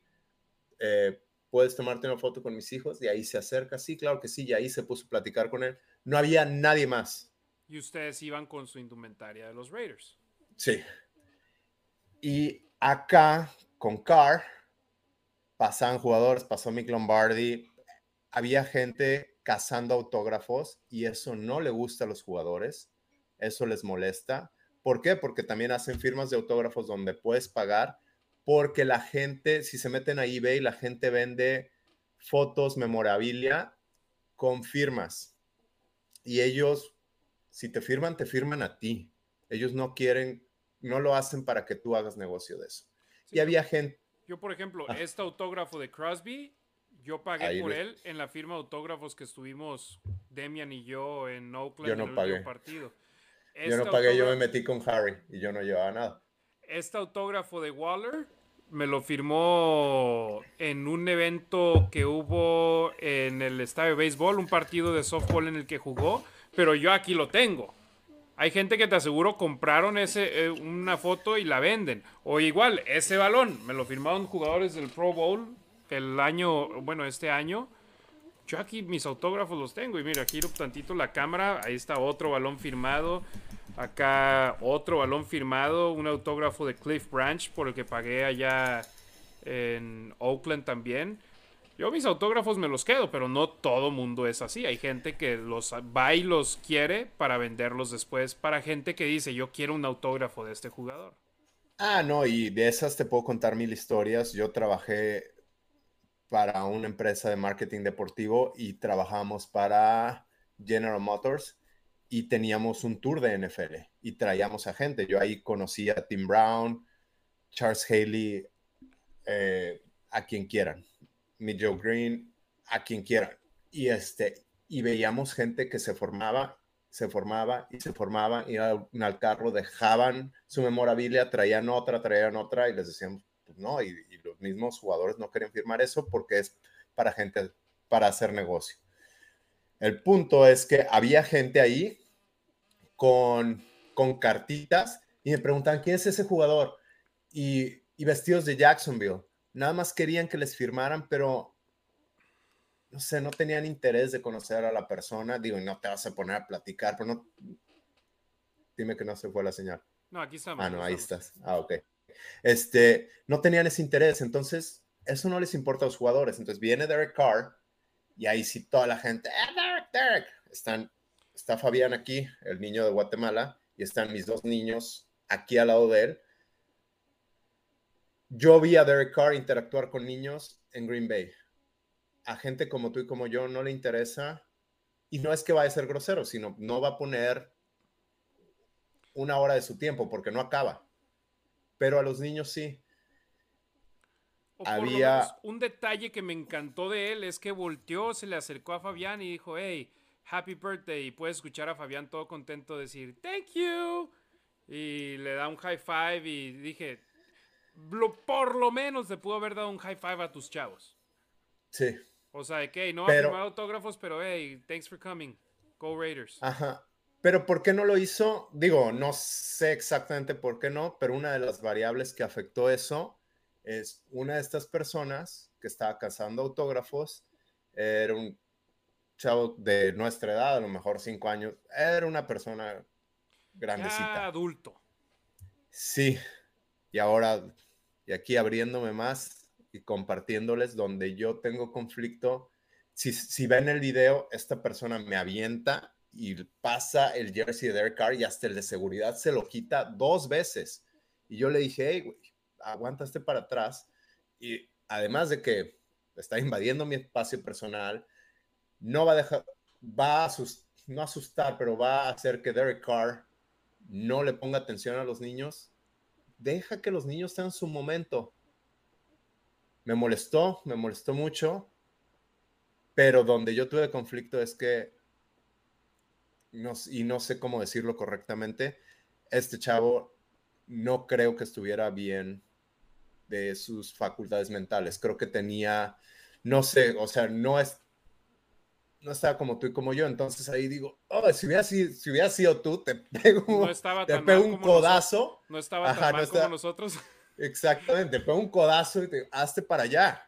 eh, ¿puedes tomarte una foto con mis hijos? Y ahí se acerca, sí, claro que sí, y ahí se puso a platicar con él. No había nadie más. Y ustedes iban con su indumentaria de los Raiders. Sí. Y acá, con Carr, pasaban jugadores, pasó Mick Lombardi, había gente cazando autógrafos y eso no le gusta a los jugadores, eso les molesta. ¿Por qué? Porque también hacen firmas de autógrafos donde puedes pagar, porque la gente, si se meten a eBay, la gente vende fotos, memorabilia con firmas. Y ellos, si te firman, te firman a ti. Ellos no quieren, no lo hacen para que tú hagas negocio de eso. y había gente... Yo, por ejemplo, ah. este autógrafo de Crosby yo pagué por él en la firma de autógrafos que estuvimos Demian y yo en Oakland yo no en el partido. yo no este pagué, yo me metí con Harry y yo no llevaba nada. Este autógrafo de Waller me lo firmó en un evento que hubo en el estadio de béisbol, un partido de softball en el que jugó, pero yo aquí lo tengo. Hay gente que te aseguro compraron ese, eh, una foto y la venden. O igual, ese balón, me lo firmaron jugadores del Pro Bowl el año, bueno, este año, yo aquí mis autógrafos los tengo. Y mira, giro tantito la cámara. Ahí está otro balón firmado. Acá otro balón firmado. Un autógrafo de Cliff Branch por el que pagué allá en Oakland también. Yo mis autógrafos me los quedo, pero no todo mundo es así. Hay gente que los va y los quiere para venderlos después. Para gente que dice, yo quiero un autógrafo de este jugador. Ah, no, y de esas te puedo contar mil historias. Yo trabajé para una empresa de marketing deportivo y trabajamos para General Motors y teníamos un tour de NFL y traíamos a gente. Yo ahí conocí a Tim Brown, Charles Haley, eh, a quien quieran, mi Joe Green, a quien quieran. Y, este, y veíamos gente que se formaba, se formaba y se formaba, iban al carro, dejaban su memorabilia, traían otra, traían otra y les decíamos, pues no, y, los mismos jugadores no quieren firmar eso porque es para gente, para hacer negocio. El punto es que había gente ahí con, con cartitas y me preguntan, ¿quién es ese jugador? Y, y vestidos de Jacksonville. Nada más querían que les firmaran, pero no sé, no tenían interés de conocer a la persona. Digo, no te vas a poner a platicar, pero no. Dime que no se fue la señal. No, aquí estamos. Ah, no, ahí estás. Ah, ok. Este, no tenían ese interés, entonces eso no les importa a los jugadores. Entonces viene Derek Carr y ahí sí toda la gente, ¡Eh, Derek, Derek! Están, está Fabián aquí, el niño de Guatemala, y están mis dos niños aquí al lado de él. Yo vi a Derek Carr interactuar con niños en Green Bay. A gente como tú y como yo no le interesa, y no es que vaya a ser grosero, sino no va a poner una hora de su tiempo porque no acaba. Pero a los niños sí. Había un detalle que me encantó de él es que volteó, se le acercó a Fabián y dijo, hey, happy birthday. Y puedes escuchar a Fabián todo contento decir, thank you. Y le da un high five y dije, por lo menos te pudo haber dado un high five a tus chavos. Sí. O sea, que no ha firmado autógrafos, pero hey, thanks for coming. Go Raiders. Ajá. Pero ¿por qué no lo hizo? Digo, no sé exactamente por qué no, pero una de las variables que afectó eso es una de estas personas que estaba cazando autógrafos, era un chavo de nuestra edad, a lo mejor cinco años, era una persona grandecita. adulto. Sí, y ahora, y aquí abriéndome más y compartiéndoles donde yo tengo conflicto, si, si ven el video, esta persona me avienta y pasa el jersey de Derek Carr y hasta el de seguridad se lo quita dos veces. Y yo le dije, hey, güey, aguantaste para atrás. Y además de que está invadiendo mi espacio personal, no va a dejar, va a no asustar, pero va a hacer que Derek Carr no le ponga atención a los niños. Deja que los niños tengan su momento. Me molestó, me molestó mucho, pero donde yo tuve conflicto es que y no sé cómo decirlo correctamente, este chavo no creo que estuviera bien de sus facultades mentales. Creo que tenía, no sé, o sea, no es, no estaba como tú y como yo. Entonces ahí digo, oh, si hubiera sido, si hubiera sido tú, te <laughs> pego, te pego un codazo. no estaba tan mal como nosotros. <laughs> Exactamente, te pego un codazo y te hazte para allá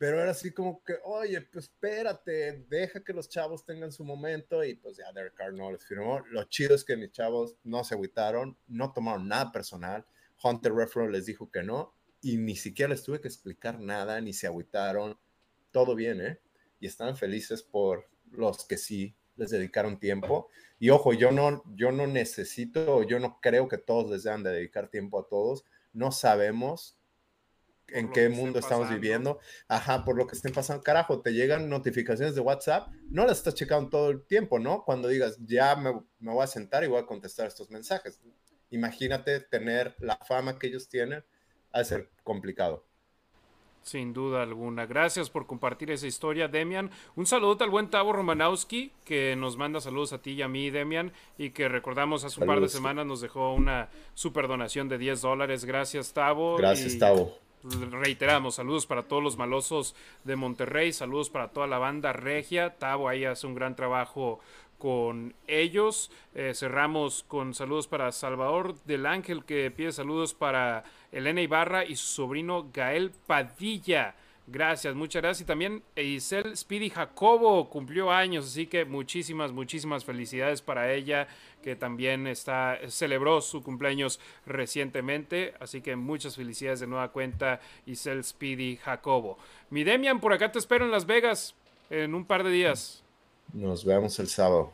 pero era así como que, oye, pues espérate, deja que los chavos tengan su momento y pues ya Derek Carr no les firmó. Lo chido es que mis chavos no se agüitaron, no tomaron nada personal. Hunter Refro les dijo que no y ni siquiera les tuve que explicar nada, ni se agüitaron. Todo bien, ¿eh? Y estaban felices por los que sí les dedicaron tiempo. Y ojo, yo no, yo no necesito, yo no creo que todos les deban de dedicar tiempo a todos. No sabemos en qué mundo estamos viviendo. Ajá, por lo que estén pasando. Carajo, te llegan notificaciones de WhatsApp, no las estás checando todo el tiempo, ¿no? Cuando digas, ya me, me voy a sentar y voy a contestar estos mensajes. Imagínate tener la fama que ellos tienen, a ser complicado. Sin duda alguna. Gracias por compartir esa historia, Demian. Un saludo al buen Tavo Romanowski, que nos manda saludos a ti y a mí, Demian, y que recordamos hace un par de semanas nos dejó una super donación de 10 dólares. Gracias, Tavo. Gracias, Tavo reiteramos, saludos para todos los malosos de Monterrey, saludos para toda la banda regia. Tavo ahí hace un gran trabajo con ellos. Eh, cerramos con saludos para Salvador del Ángel, que pide saludos para Elena Ibarra y su sobrino Gael Padilla. Gracias, muchas gracias. Y también Isel Speedy Jacobo cumplió años, así que muchísimas, muchísimas felicidades para ella, que también está, celebró su cumpleaños recientemente. Así que muchas felicidades de nueva cuenta, Isel Speedy Jacobo. Mi Demian, por acá te espero en Las Vegas en un par de días. Nos vemos el sábado.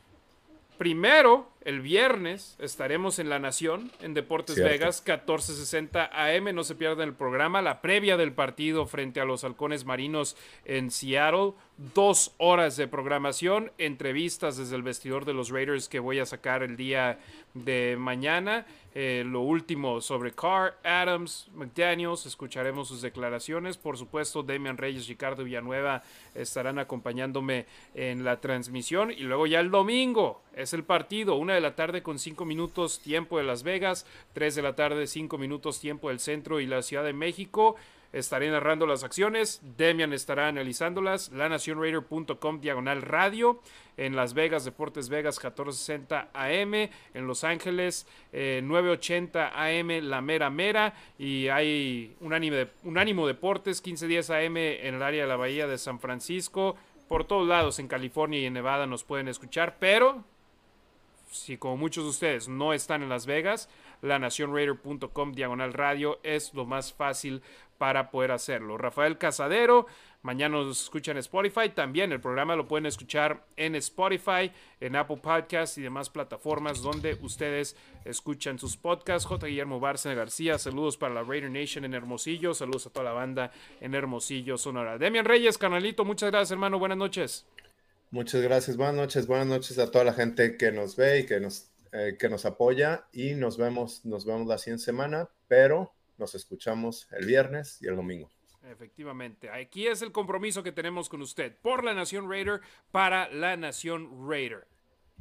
Primero, el viernes estaremos en La Nación, en Deportes Vegas, 14:60 AM. No se pierdan el programa, la previa del partido frente a los Halcones Marinos en Seattle. Dos horas de programación, entrevistas desde el vestidor de los Raiders que voy a sacar el día de mañana. Eh, lo último sobre Carr, Adams, McDaniels, escucharemos sus declaraciones. Por supuesto, Damian Reyes, Ricardo Villanueva estarán acompañándome en la transmisión. Y luego ya el domingo es el partido, una de la tarde con cinco minutos tiempo de Las Vegas, tres de la tarde cinco minutos tiempo del centro y la Ciudad de México. estaré narrando las acciones, Demian estará analizándolas, lanacionraider.com diagonal radio, en Las Vegas, Deportes Vegas 1460 AM, en Los Ángeles 980 AM La Mera Mera y hay un ánimo Deportes 1510 AM en el área de la Bahía de San Francisco, por todos lados en California y en Nevada nos pueden escuchar, pero si como muchos de ustedes no están en Las Vegas, lanacionraider.com diagonal radio es lo más fácil para poder hacerlo. Rafael Casadero, mañana nos escuchan en Spotify, también el programa lo pueden escuchar en Spotify, en Apple Podcasts y demás plataformas donde ustedes escuchan sus podcasts. J. Guillermo Bárcena García, saludos para la Raider Nation en Hermosillo, saludos a toda la banda en Hermosillo, Sonora. Demian Reyes, canalito, muchas gracias hermano, buenas noches. Muchas gracias, buenas noches, buenas noches a toda la gente que nos ve y que nos, eh, que nos apoya y nos vemos, nos vemos la siguiente semana, pero nos escuchamos el viernes y el domingo. Efectivamente, aquí es el compromiso que tenemos con usted por la Nación Raider para la Nación Raider.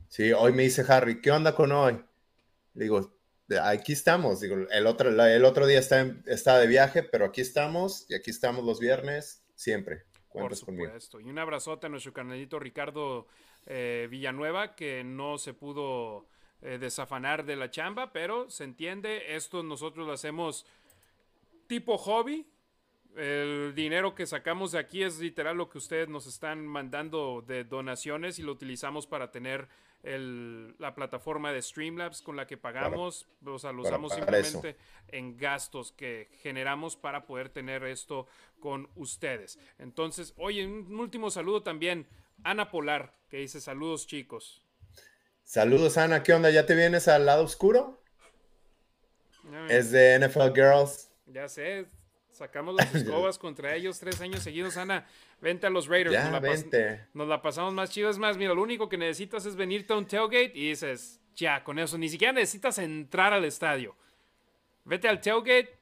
Sí, hoy me dice Harry, ¿qué onda con hoy? Digo, aquí estamos. Digo, el otro, el otro día está, está de viaje, pero aquí estamos y aquí estamos los viernes siempre. Por supuesto. Y un abrazote a nuestro canalito Ricardo eh, Villanueva, que no se pudo eh, desafanar de la chamba, pero se entiende, esto nosotros lo hacemos tipo hobby. El dinero que sacamos de aquí es literal lo que ustedes nos están mandando de donaciones y lo utilizamos para tener la plataforma de Streamlabs con la que pagamos. o sea, lo usamos simplemente en gastos que generamos para poder tener esto con ustedes. Entonces, oye, un último saludo también. Ana Polar, que dice saludos chicos. Saludos Ana, ¿qué onda? ¿Ya te vienes al lado oscuro? Es de NFL Girls. Ya sé, sacamos las <laughs> escobas contra ellos tres años seguidos, Ana. Vente a los Raiders. Ya, nos, la vente. nos la pasamos más chido. Es más, mira, lo único que necesitas es venirte a un tailgate y dices, ya, con eso. Ni siquiera necesitas entrar al estadio. Vete al tailgate,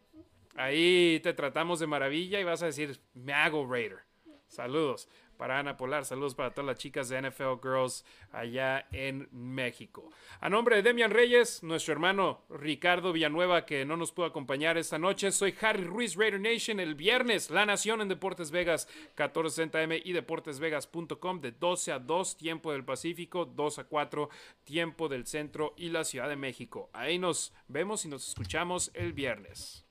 ahí te tratamos de maravilla y vas a decir, me hago Raider. Saludos para Ana Polar. Saludos para todas las chicas de NFL Girls allá en México. A nombre de Demian Reyes, nuestro hermano Ricardo Villanueva, que no nos pudo acompañar esta noche, soy Harry Ruiz, Raider Nation. El viernes, La Nación en Deportes Vegas, 1460M y deportesvegas.com, de 12 a 2, tiempo del Pacífico, 2 a 4, tiempo del centro y la Ciudad de México. Ahí nos vemos y nos escuchamos el viernes.